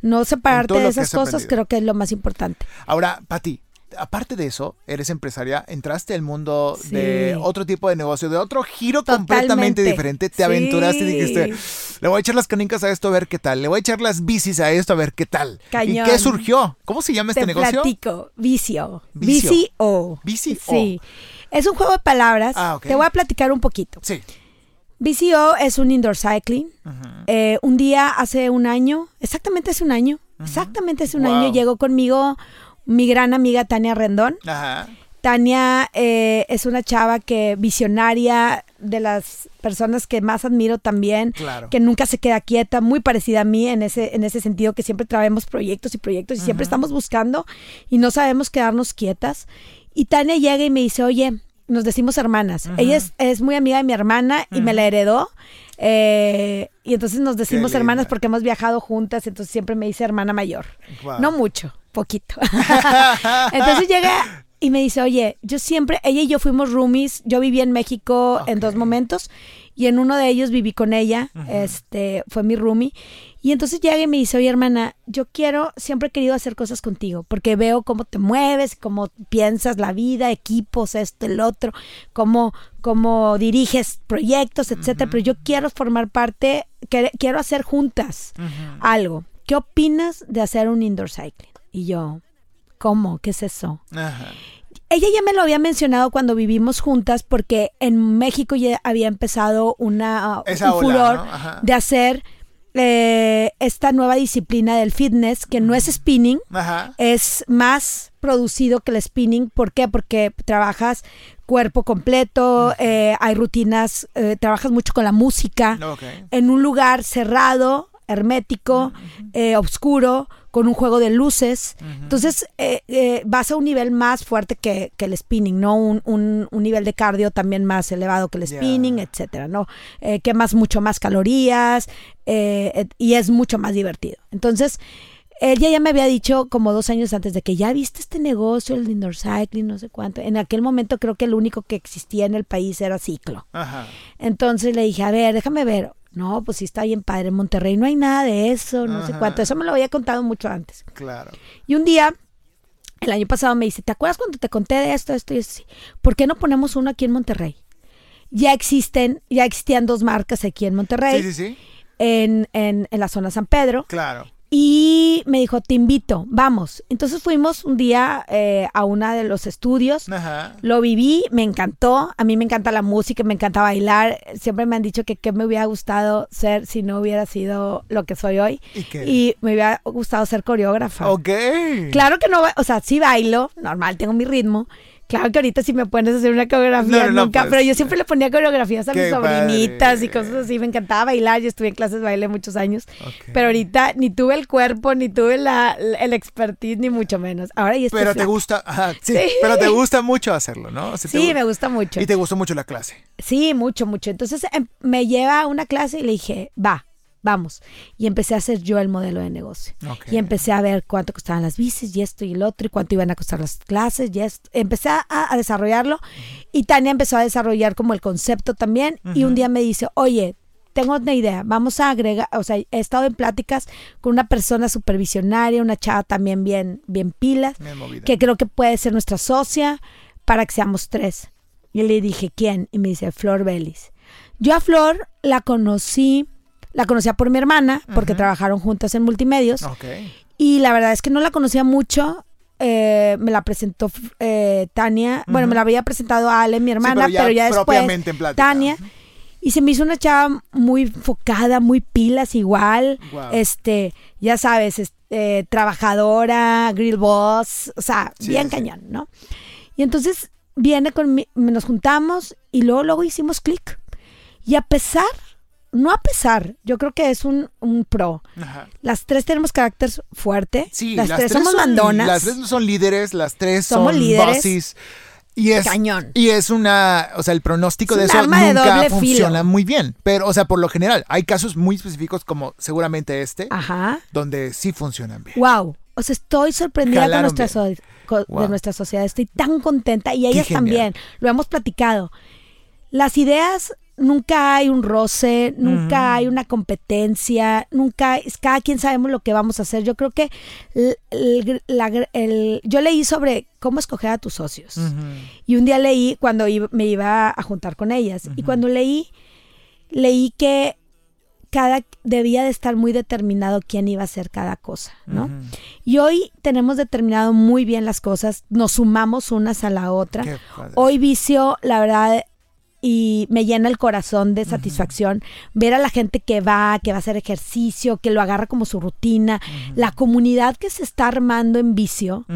Speaker 3: no separarte de esas cosas, creo que es lo más importante.
Speaker 1: Ahora, Pati, aparte de eso, eres empresaria, entraste al mundo de otro tipo de negocio, de otro giro completamente diferente, te aventuraste y dijiste, le voy a echar las canicas a esto a ver qué tal, le voy a echar las bicis a esto a ver qué tal. ¿Y qué surgió? ¿Cómo se llama este negocio?
Speaker 3: Platico, vicio. Vicio.
Speaker 1: Vicio.
Speaker 3: Sí. Es un juego de palabras. Ah, Te voy a platicar un poquito.
Speaker 1: Sí.
Speaker 3: BCO es un indoor cycling. Eh, un día hace un año, exactamente hace un año, exactamente hace un año llegó conmigo mi gran amiga Tania Rendón.
Speaker 1: Ajá.
Speaker 3: Tania eh, es una chava que visionaria, de las personas que más admiro también,
Speaker 1: claro.
Speaker 3: que nunca se queda quieta, muy parecida a mí en ese, en ese sentido, que siempre traemos proyectos y proyectos y siempre estamos buscando y no sabemos quedarnos quietas. Y Tania llega y me dice, oye, nos decimos hermanas. Ella es, muy amiga de mi hermana y me la heredó. Eh, y entonces nos decimos hermanas porque hemos viajado juntas, entonces siempre me dice hermana mayor. No mucho, poquito. entonces llega y me dice, oye, yo siempre, ella y yo fuimos roomies, yo viví en México en dos momentos y en uno de ellos viví con ella, este, fue mi roomie. Y entonces llega y me dice, oye hermana, yo quiero, siempre he querido hacer cosas contigo, porque veo cómo te mueves, cómo piensas la vida, equipos, esto, el otro, cómo, cómo diriges proyectos, etcétera, pero yo quiero formar parte, quiero hacer juntas algo. ¿Qué opinas de hacer un indoor cycling? Y yo, ¿cómo? ¿Qué es eso? Ella ya me lo había mencionado cuando vivimos juntas porque en México ya había empezado una, un furor de hacer eh, esta nueva disciplina del fitness, que no es spinning, es más producido que el spinning. ¿Por qué? Porque trabajas cuerpo completo, eh, hay rutinas, eh, trabajas mucho con la música, en un lugar cerrado, hermético, eh, oscuro, con un juego de luces. Entonces eh, eh, vas a un nivel más fuerte que, el spinning, ¿no? Un, un, nivel de cardio también más elevado que el spinning, etcétera, ¿no? quemas mucho más calorías y es mucho más divertido. Entonces, ella ya me había dicho como dos años antes de que ya viste este negocio, el indoor cycling, no sé cuánto. En aquel momento creo que el único que existía en el país era Ciclo. Ajá. Entonces le dije, a ver, déjame ver. No, pues sí está bien padre. En Monterrey no hay nada de eso, no sé cuánto. Eso me lo había contado mucho antes.
Speaker 1: Claro.
Speaker 3: Y un día, el año pasado me dice, ¿te acuerdas cuando te conté de esto, esto y esto? ¿Por qué no ponemos uno aquí en Monterrey? Ya existen, ya existían dos marcas aquí en Monterrey.
Speaker 1: Sí, sí, sí.
Speaker 3: En, en, en la zona San Pedro.
Speaker 1: Claro.
Speaker 3: Y me dijo, te invito, vamos. Entonces fuimos un día eh, a uno de los estudios. Ajá. Lo viví, me encantó. A mí me encanta la música, me encanta bailar. Siempre me han dicho que qué me hubiera gustado ser si no hubiera sido lo que soy hoy.
Speaker 1: ¿Y, qué?
Speaker 3: y me hubiera gustado ser coreógrafa.
Speaker 1: Ok.
Speaker 3: Claro que no, o sea, sí bailo, normal, tengo mi ritmo. Claro que ahorita si me pones hacer una coreografía, nunca, pues. pero yo siempre le ponía coreografías a mis sobrinitas y cosas así. Me encantaba bailar, yo estuve en clases de baile muchos años, pero ahorita ni tuve el cuerpo, ni tuve la, el expertise, ni mucho menos. Ahora ya estoy
Speaker 1: Pero te gusta, sí, pero te gusta mucho hacerlo, ¿no?
Speaker 3: sí, me gusta mucho.
Speaker 1: Y te gustó mucho la clase.
Speaker 3: Sí, mucho, mucho. Entonces em, me lleva a una clase y le dije, va, vamos. Y empecé a hacer yo el modelo de negocio. Y empecé a ver cuánto costaban las bicis y esto y el otro y cuánto iban a costar las clases y esto. Empecé a, desarrollarlo y Tania empezó a desarrollar como el concepto también y un día me dice, oye, tengo una idea, vamos a agregar, o sea, he estado en pláticas con una persona supervisionaria, una chava también bien, bien pilas, que creo que puede ser nuestra socia para que seamos tres. Y le dije, ¿quién? Y me dice, Flor Vélez. Yo a Flor la conocí la conocía por mi hermana, porque trabajaron juntas en multimedios. Y la verdad es que no la conocía mucho. Eh, me la presentó eh, Tania. Bueno, me la había presentado a Ale, mi hermana, pero, ya, después Tania. Y se me hizo una chava muy enfocada, muy pilas igual. Este, ya sabes, eh, trabajadora, grill boss, o sea, bien cañón, ¿no? Y entonces viene con mi, nos juntamos y luego, luego hicimos clic. Y a pesar no a pesar, yo creo que es un, pro. Las tres tenemos carácter fuerte. Sí, las, tres, somos mandonas.
Speaker 1: Las tres son líderes, las tres somos son líderes. Y es,
Speaker 3: Cañón.
Speaker 1: Y es una, o sea, el pronóstico de eso nunca funciona muy bien. Pero, o sea, por lo general, hay casos muy específicos como seguramente este,
Speaker 3: Ajá.
Speaker 1: donde sí funcionan bien.
Speaker 3: Wow. O sea, estoy sorprendida con nuestra, de nuestra sociedad. Estoy tan contenta y ellas también. Lo hemos platicado. Las ideas nunca hay un roce, nunca hay una competencia, nunca, cada quien sabemos lo que vamos a hacer. Yo creo que yo leí sobre cómo escoger a tus socios. Y un día leí cuando me iba a juntar con ellas. Y cuando leí, leí que cada debía de estar muy determinado quién iba a hacer cada cosa, ¿no? Y hoy tenemos determinado muy bien las cosas, nos sumamos unas a la otra. Hoy vicio, la verdad, y me llena el corazón de satisfacción ver a la gente que va, que va a hacer ejercicio, que lo agarra como su rutina. La comunidad que se está armando en vicio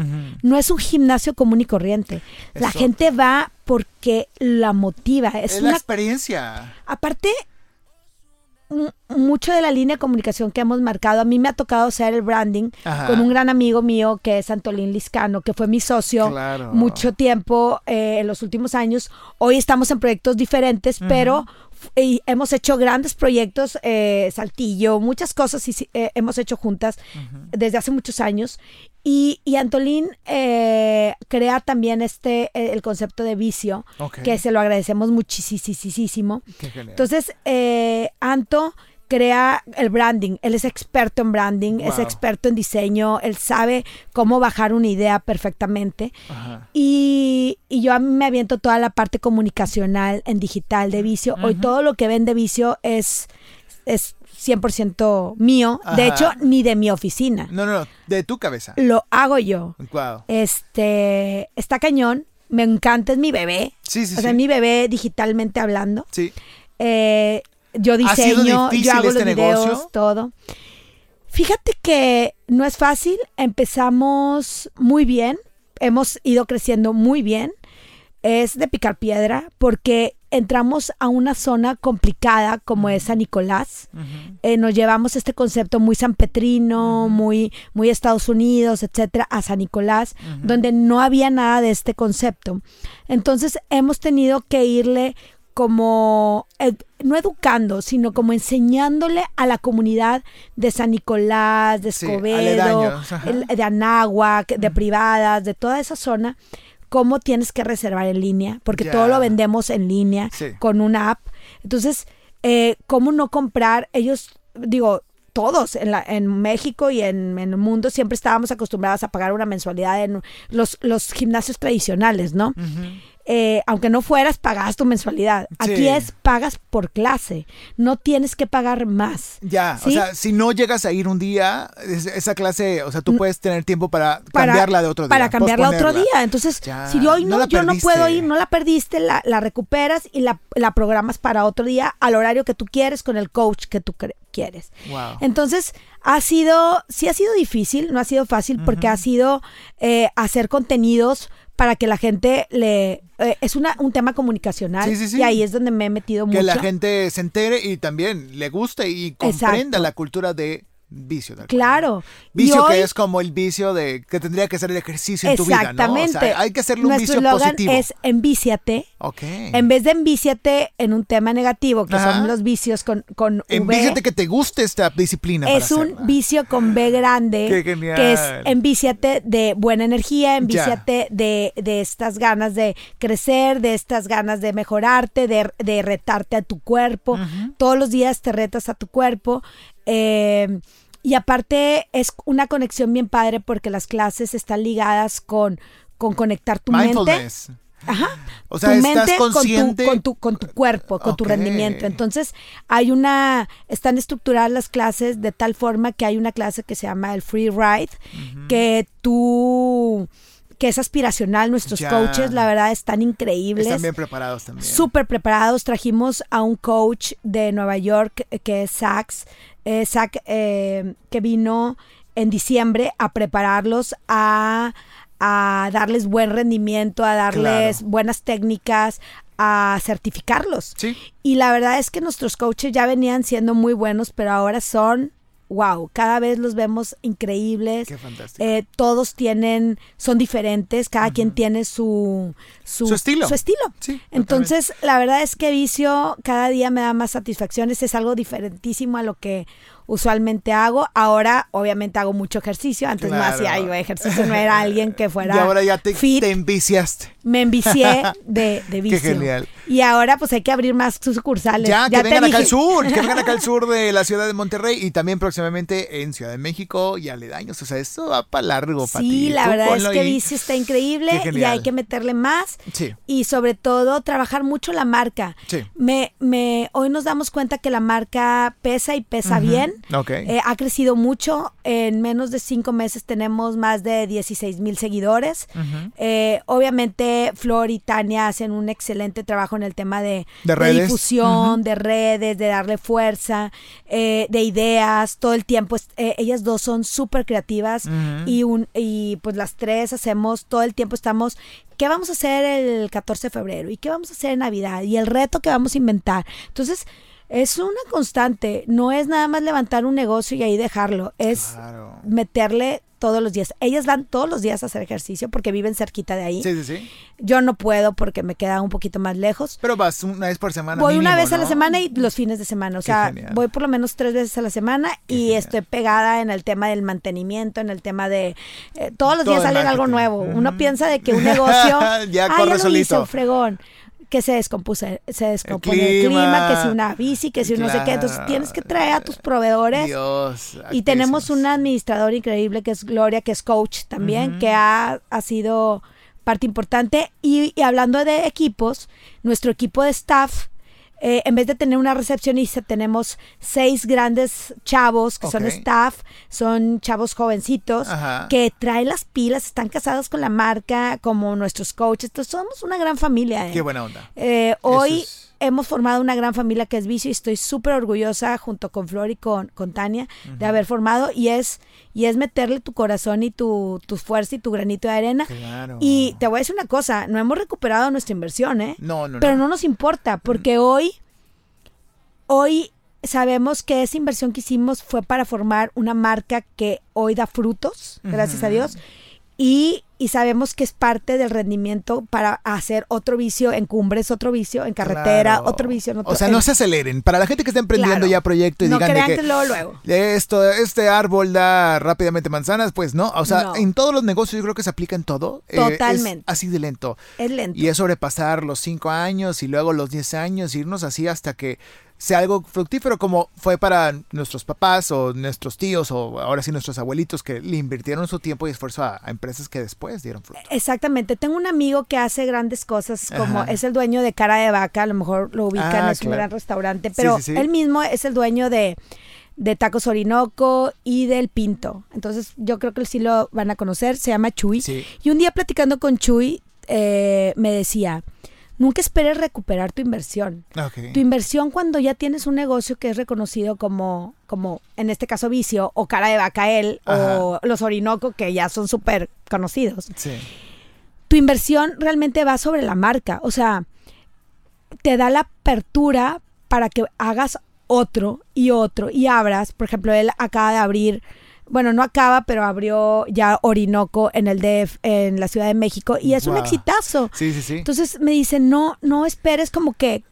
Speaker 3: no es un gimnasio común y corriente. la gente va porque la motiva. Es, una
Speaker 1: experiencia.
Speaker 3: Aparte, mucho de la línea de comunicación que hemos marcado, a mí me ha tocado hacer el branding con un gran amigo mío que es Antolín Liscano, que fue mi socio mucho tiempo eh, en los últimos años. Hoy estamos en proyectos diferentes, pero hemos hecho grandes proyectos, eh, Saltillo, muchas cosas y, eh, hemos hecho juntas desde hace muchos años. Y, y Antolín eh, crea también este, eh, el concepto de vicio, que se lo agradecemos muchísimo. Entonces, eh, Anto crea el branding. Él es experto en branding, es experto en diseño, él sabe cómo bajar una idea perfectamente. Y, y, yo me aviento toda la parte comunicacional en digital de vicio. Hoy todo lo que ven de vicio es, es 100% mío. De hecho, ni de mi oficina.
Speaker 1: No, no, no, de tu cabeza.
Speaker 3: Lo hago yo.
Speaker 1: Wow.
Speaker 3: Este, está cañón. Me encanta, es mi bebé.
Speaker 1: Sí, sí,
Speaker 3: o sea, mi bebé digitalmente hablando.
Speaker 1: Sí.
Speaker 3: Eh, yo diseño, yo hago los este videos, todo. Fíjate que no es fácil. Empezamos muy bien. Hemos ido creciendo muy bien. Es de picar piedra porque entramos a una zona complicada como es San Nicolás. Eh, nos llevamos este concepto muy sanpetrino, muy, muy Estados Unidos, etcétera, a San Nicolás, donde no había nada de este concepto. Entonces hemos tenido que irle como, no educando, sino como enseñándole a la comunidad de San Nicolás, de Escobedo, de Anáhuac, de privadas, de toda esa zona, cómo tienes que reservar en línea, porque todo lo vendemos en línea con una app. Entonces, eh, ¿cómo no comprar? Ellos, digo, todos en, la, en México y en, el mundo siempre estábamos acostumbrados a pagar una mensualidad en los, los gimnasios tradicionales, ¿no? Eh, aunque no fueras, pagas tu mensualidad. Aquí es pagas por clase, no tienes que pagar más.
Speaker 1: Ya, o sea, si no llegas a ir un día, esa clase, o sea, tú puedes tener tiempo para, cambiarla de otro día.
Speaker 3: Para cambiarla otro día. Entonces, si hoy no, yo no puedo ir, no la perdiste, la, recuperas y la, programas para otro día al horario que tú quieres con el coach que tú quieres. Entonces, ha sido, sí ha sido difícil, no ha sido fácil porque ha sido eh, hacer contenidos para que la gente le... Eh, es una, un tema comunicacional y ahí es donde me he metido mucho.
Speaker 1: Que la gente se entere y también le guste y comprenda la cultura de vicio
Speaker 3: Claro.
Speaker 1: Vicio que es como el vicio de que tendría que ser el ejercicio en tu vida, ¿no? hay que hacerle un vicio positivo.
Speaker 3: es envíciate. En vez de envíciate en un tema negativo, que son los vicios con, con
Speaker 1: Envíciate que te guste esta disciplina.
Speaker 3: Es un vicio con B grande. Que es envíciate de buena energía, envíciate de, de, estas ganas de crecer, de estas ganas de mejorarte, de, de retarte a tu cuerpo. Todos los días te retas a tu cuerpo. Eh, y aparte es una conexión bien padre porque las clases están ligadas con, con conectar tu mente. Ajá. O sea, tu mente consciente con tu, con tu, cuerpo, con tu rendimiento. Entonces, hay una, están estructuradas las clases de tal forma que hay una clase que se llama el free ride, que tú que es aspiracional. Nuestros coaches, la verdad, están increíbles.
Speaker 1: Están bien preparados también.
Speaker 3: Súper preparados. Trajimos a un coach de Nueva York que es Sax, eh, Zach, eh, que vino en diciembre a prepararlos a, darles buen rendimiento, a darles buenas técnicas, a certificarlos. Y la verdad es que nuestros coaches ya venían siendo muy buenos, pero ahora son wow, cada vez los vemos increíbles.
Speaker 1: Qué fantástico.
Speaker 3: Eh, todos tienen, son diferentes, cada quien tiene su,
Speaker 1: su, estilo.
Speaker 3: Su estilo. Sí, Entonces, la verdad es que Vicio cada día me da más satisfacciones, es algo diferentísimo a lo que usualmente hago. Ahora, obviamente, hago mucho ejercicio. Antes no hacía yo ejercicio, no era alguien que fuera.
Speaker 1: Y ahora ya te, te enviciaste.
Speaker 3: Me envicié de, de vicio.
Speaker 1: Qué genial.
Speaker 3: Y ahora, pues hay que abrir más sucursales.
Speaker 1: Ya, que vengan acá al sur, que vengan acá al sur de la ciudad de Monterrey y también próximamente en Ciudad de México y aledaños. O sea, esto va para largo,
Speaker 3: para Sí, la verdad es que vicio está increíble y hay que meterle más. Sí. Y sobre todo, trabajar mucho la marca. Sí. Me, me, hoy nos damos cuenta que la marca pesa y pesa bien. Eh, ha crecido mucho. En menos de cinco meses tenemos más de 16 mil seguidores. Eh, obviamente, Flor y Tania hacen un excelente trabajo en el tema de, difusión, de redes, de darle fuerza, eh, de ideas. Todo el tiempo, ellas dos son súper creativas y, un, y pues las tres hacemos, todo el tiempo estamos ¿qué vamos a hacer el 14 de febrero? ¿Y qué vamos a hacer en Navidad? Y el reto que vamos a inventar. Entonces, es una constante, no es nada más levantar un negocio y ahí dejarlo, es meterle todos los días. Ellas van todos los días a hacer ejercicio porque viven cerquita de ahí.
Speaker 1: Sí, sí, sí.
Speaker 3: Yo no puedo porque me queda un poquito más lejos.
Speaker 1: Pero vas una vez por semana.
Speaker 3: Voy una vez a la semana y los fines de semana. O sea, voy por lo menos tres veces a la semana y estoy pegada en el tema del mantenimiento, en el tema de... Eh, todos los días sale algo nuevo. Uno piensa de que un negocio...
Speaker 1: ya corre solito.
Speaker 3: fregón que se descompuso, se descompone el clima, que si una bici, que si no sé qué. Entonces tienes que traer a tus proveedores.
Speaker 1: Dios,
Speaker 3: y tenemos un administrador increíble que es Gloria, que es coach también, que ha, ha, sido parte importante. y, hablando de equipos, nuestro equipo de staff eh, en vez de tener una recepcionista, tenemos seis grandes chavos que son staff, son chavos jovencitos que traen las pilas, están casados con la marca, como nuestros coaches. Entonces, somos una gran familia.
Speaker 1: ¿eh? Qué buena onda.
Speaker 3: Eh, hoy hemos formado una gran familia que es Vicio y estoy súper orgullosa junto con Flor y con, con Tania de haber formado y es, y es meterle tu corazón y tu, tu fuerza y tu granito de arena. Y te voy a decir una cosa, no hemos recuperado nuestra inversión, ¿eh?
Speaker 1: No, no,
Speaker 3: Pero no nos importa porque hoy, hoy sabemos que esa inversión que hicimos fue para formar una marca que hoy da frutos, gracias a Dios. Y y sabemos que es parte del rendimiento para hacer otro vicio en cumbres, otro vicio en carretera, otro vicio en otro.
Speaker 1: O sea, no se aceleren. Para la gente que está emprendiendo ya proyecto y digan
Speaker 3: que, luego, luego.
Speaker 1: Esto, este árbol da rápidamente manzanas, pues no. O sea, en todos los negocios yo creo que se aplica en todo.
Speaker 3: Eh, Totalmente.
Speaker 1: así de lento.
Speaker 3: Es lento.
Speaker 1: Y es sobrepasar los cinco años y luego los diez años, irnos así hasta que sea algo fructífero como fue para nuestros papás o nuestros tíos o ahora sí nuestros abuelitos que le invirtieron su tiempo y esfuerzo a, empresas que después dieron fruto.
Speaker 3: Exactamente. Tengo un amigo que hace grandes cosas como es el dueño de Cara de Vaca, a lo mejor lo ubican, ah, es un gran restaurante, pero él mismo es el dueño de, de Tacos Orinoco y del Pinto. Entonces yo creo que sí lo van a conocer, se llama Chuy. Y un día platicando con Chuy eh, me decía nunca esperes recuperar tu inversión. Tu inversión cuando ya tienes un negocio que es reconocido como, como en este caso Vicio, o Cara de Bacael, o Los Orinoco, que ya son súper conocidos. Tu inversión realmente va sobre la marca. O sea, te da la apertura para que hagas otro y otro y abras. Por ejemplo, él acaba de abrir bueno, no acaba, pero abrió ya Orinoco en el DF, en la Ciudad de México, y es un exitazo.
Speaker 1: Sí, sí, sí.
Speaker 3: Entonces me dicen, no, no esperes como que,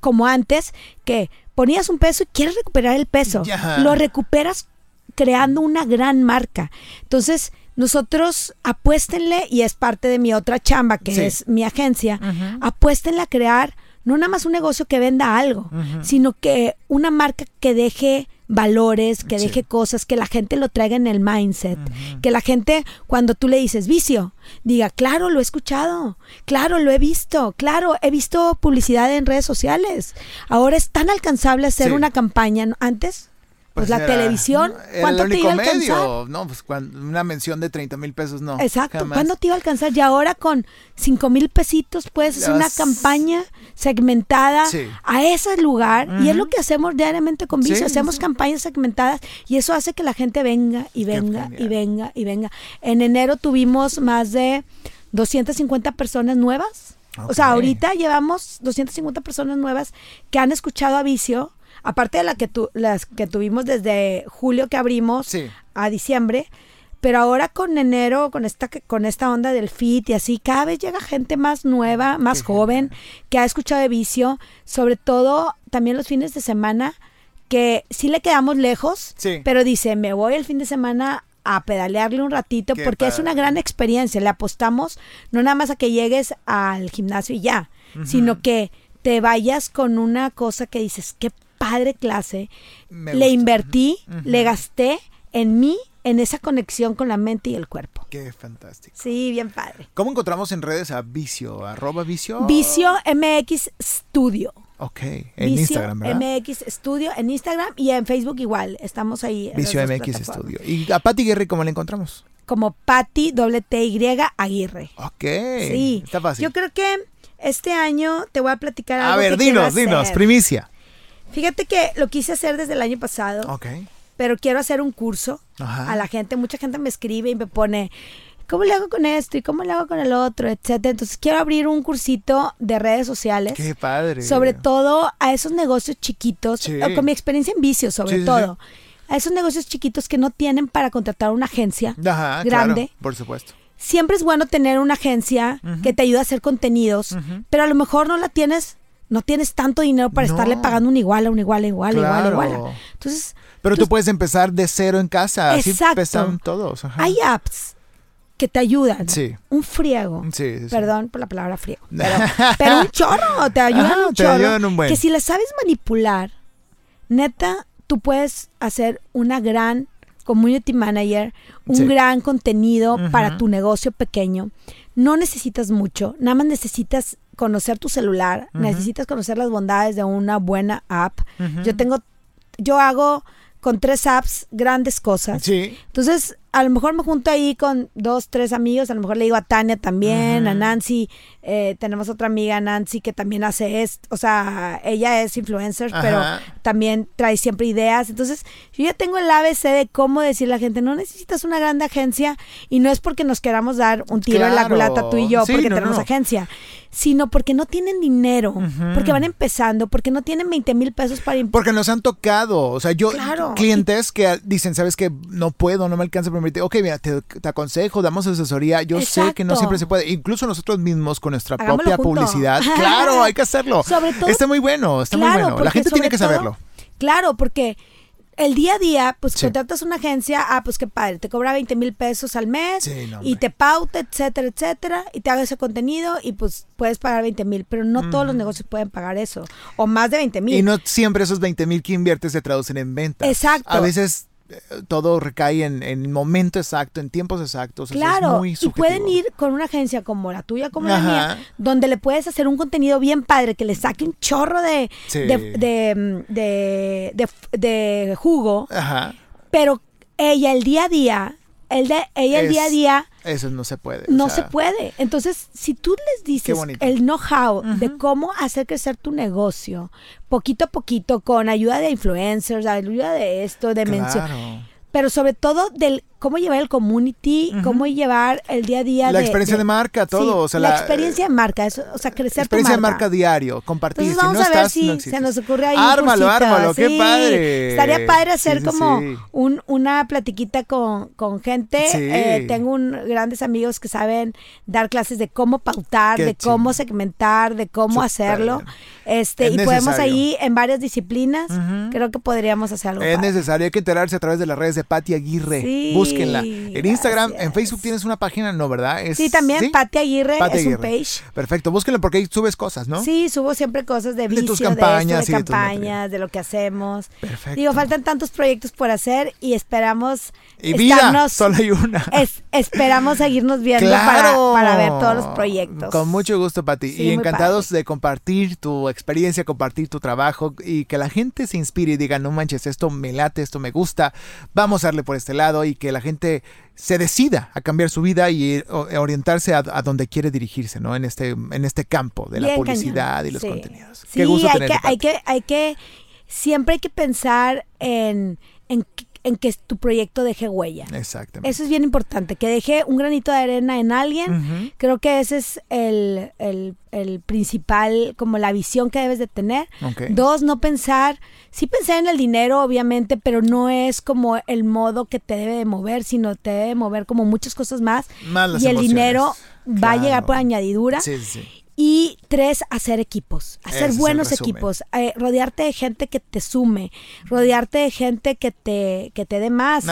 Speaker 3: como antes, que ponías un peso y quieres recuperar el peso. Lo recuperas creando una gran marca. Entonces, nosotros apuéstenle, y es parte de mi otra chamba, que es mi agencia, apuéstenle a crear no nada más un negocio que venda algo, sino que una marca que deje valores, que deje cosas, que la gente lo traiga en el mindset, que la gente cuando tú le dices vicio, diga, claro, lo he escuchado, claro, lo he visto, claro, he visto publicidad en redes sociales. Ahora es tan alcanzable hacer una campaña, antes pues, la televisión, ¿cuánto te iba a alcanzar?
Speaker 1: No, pues una mención de 30 mil pesos, no.
Speaker 3: Exacto, ¿cuándo te iba a alcanzar? Y ahora con 5 mil pesitos puedes hacer una campaña segmentada a ese lugar. Y es lo que hacemos diariamente con Vicio, hacemos campañas segmentadas y eso hace que la gente venga y venga y venga y venga. En enero tuvimos más de 250 personas nuevas. O sea, ahorita llevamos 250 personas nuevas que han escuchado a Vicio aparte de la que tu, las que tuvimos desde julio que abrimos a diciembre, pero ahora con enero, con esta, con esta onda del fit y así, cada vez llega gente más nueva, más joven, que ha escuchado de vicio, sobre todo también los fines de semana, que sí le quedamos lejos, pero dice, me voy el fin de semana a pedalearle un ratito porque es una gran experiencia. Le apostamos no nada más a que llegues al gimnasio y ya, sino que te vayas con una cosa que dices, qué padre clase. le invertí, le gasté en mí, en esa conexión con la mente y el cuerpo.
Speaker 1: Qué fantástico.
Speaker 3: Sí, bien padre.
Speaker 1: ¿Cómo encontramos en redes a Vicio? ¿Arroba Vicio?
Speaker 3: Vicio MX Studio.
Speaker 1: Ok, en Instagram, ¿verdad?
Speaker 3: MX Studio en Instagram y en Facebook igual. Estamos ahí.
Speaker 1: Vicio MX Studio. ¿Y a Patti Guerri cómo la encontramos?
Speaker 3: Como Patti Y Aguirre.
Speaker 1: Ok.
Speaker 3: Sí.
Speaker 1: Está fácil.
Speaker 3: Yo creo que este año te voy a platicar algo.
Speaker 1: A ver, dinos, dinos, primicia.
Speaker 3: Fíjate que lo quise hacer desde el año pasado.
Speaker 1: Ok.
Speaker 3: Pero quiero hacer un curso a la gente. Mucha gente me escribe y me pone, ¿cómo le hago con esto? ¿Y cómo le hago con el otro? Etcétera. Entonces quiero abrir un cursito de redes sociales.
Speaker 1: Qué padre.
Speaker 3: Sobre todo a esos negocios chiquitos, con mi experiencia en vicios sobre todo. A esos negocios chiquitos que no tienen para contratar una agencia grande.
Speaker 1: por supuesto.
Speaker 3: Siempre es bueno tener una agencia que te ayude a hacer contenidos, pero a lo mejor no la tienes no tienes tanto dinero para estarle pagando un igual, un igual, igual, igual, igual. Entonces.
Speaker 1: Pero tú puedes empezar de cero en casa. Exacto. Así todos.
Speaker 3: Hay apps que te ayudan.
Speaker 1: Sí.
Speaker 3: Un friego. Sí, sí, Perdón por la palabra friego. Pero, un chorro. Te ayudan un chorro. Te ayudan un buen. Que si la sabes manipular, neta, tú puedes hacer una gran community manager, un gran contenido para tu negocio pequeño. No necesitas mucho, nada más necesitas conocer tu celular, necesitas conocer las bondades de una buena app. Yo tengo, yo hago con tres apps grandes cosas. Sí. Entonces, a lo mejor me junto ahí con dos, tres amigos, a lo mejor le digo a Tania también, a Nancy, eh, tenemos otra amiga, Nancy, que también hace esto, o sea, ella es influencer, pero también trae siempre ideas. Entonces, yo ya tengo el ABC de cómo decirle a la gente, no necesitas una grande agencia y no es porque nos queramos dar un tiro en la culata tú y yo, porque tenemos agencia sino porque no tienen dinero, porque van empezando, porque no tienen 20 mil pesos para
Speaker 1: Porque nos han tocado, o sea, yo, clientes que dicen, sabes que no puedo, no me alcanza a ok, mira, te, aconsejo, damos asesoría, yo sé que no siempre se puede, incluso nosotros mismos con nuestra propia publicidad, claro, hay que hacerlo. Sobre todo, está muy bueno, está muy bueno, la gente tiene que saberlo.
Speaker 3: Claro, porque el día a día, pues contratas una agencia, ah, pues qué padre, te cobra 20 mil pesos al mes y te pauta, etcétera, etcétera, y te haga ese contenido y pues puedes pagar 20 mil, pero no todos los negocios pueden pagar eso, o más de 20 mil.
Speaker 1: Y no siempre esos 20 mil que inviertes se traducen en ventas. Exacto. A veces todo recae en, el momento exacto, en tiempos exactos.
Speaker 3: Claro, y pueden ir con una agencia como la tuya, como la mía, donde le puedes hacer un contenido bien padre, que le saque un chorro de, de, de, jugo, pero ella el día a día el de ella el día a día.
Speaker 1: Eso no se puede.
Speaker 3: No se puede. Entonces, si tú les dices el know-how de cómo hacer crecer tu negocio, poquito a poquito, con ayuda de influencers, ayuda de esto, de mención pero sobre todo del cómo llevar el community, cómo llevar el día a día.
Speaker 1: La experiencia de, marca, todo. o sea,
Speaker 3: la, experiencia de marca, eso, o sea, crecer
Speaker 1: experiencia tu marca. de marca diario, compartir.
Speaker 3: Entonces vamos a ver si se nos ocurre ahí
Speaker 1: Ármalo, ármalo, qué padre.
Speaker 3: Estaría padre hacer como un, una platiquita con, con gente. Eh, tengo un, grandes amigos que saben dar clases de cómo pautar, de cómo segmentar, de cómo hacerlo. Este, y podemos ahí en varias disciplinas, creo que podríamos hacer algo.
Speaker 1: Es necesario, hay que enterarse a través de las redes de Patti Aguirre. Búsquenla. En Instagram, en Facebook tienes una página, ¿no, verdad?
Speaker 3: sí, también Patti Aguirre es un page.
Speaker 1: Perfecto, búsquenla porque ahí subes cosas, ¿no?
Speaker 3: Sí, subo siempre cosas de vicio, de tus campañas, de, campañas, de lo que hacemos. Perfecto. Digo, faltan tantos proyectos por hacer y esperamos
Speaker 1: y vida, solo hay una.
Speaker 3: esperamos seguirnos viendo para, ver todos los proyectos.
Speaker 1: Con mucho gusto, Pati. y encantados de compartir tu experiencia, compartir tu trabajo y que la gente se inspire y diga, no manches, esto me late, esto me gusta, vamos a darle por este lado y que la gente se decida a cambiar su vida y orientarse a, donde quiere dirigirse, ¿no? En este, en este campo de la publicidad y los contenidos.
Speaker 3: Sí, Qué gusto hay que, hay que, hay que, siempre hay que pensar en, en en que tu proyecto deje huella. Exactamente. Eso es bien importante, que deje un granito de arena en alguien. Creo que ese es el, principal, como la visión que debes de tener. Dos, no pensar, sí pensar en el dinero, obviamente, pero no es como el modo que te debe de mover, sino te debe mover como muchas cosas más. y el dinero va a llegar por añadidura. Sí, sí. Y tres, hacer equipos, hacer buenos equipos, eh, rodearte de gente que te sume, rodearte de gente que te, que te dé más,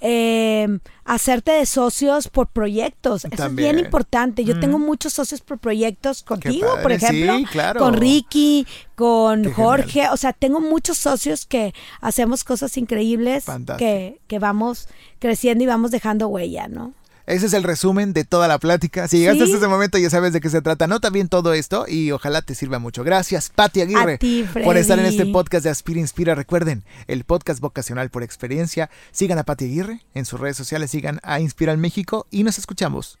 Speaker 3: eh, hacerte de socios por proyectos. Eso es bien importante. Yo tengo muchos socios por proyectos contigo, por ejemplo, con Ricky, con Jorge. O sea, tengo muchos socios que hacemos cosas increíbles que, que vamos creciendo y vamos dejando huella, ¿no?
Speaker 1: Ese es el resumen de toda la plática. Si llegaste hasta este momento ya sabes de qué se trata. Nota bien todo esto y ojalá te sirva mucho. Gracias, Pati Aguirre, por estar en este podcast de Aspira Inspira. Recuerden, el podcast vocacional por experiencia. Sigan a Pati Aguirre en sus redes sociales, sigan a Inspiral México y nos escuchamos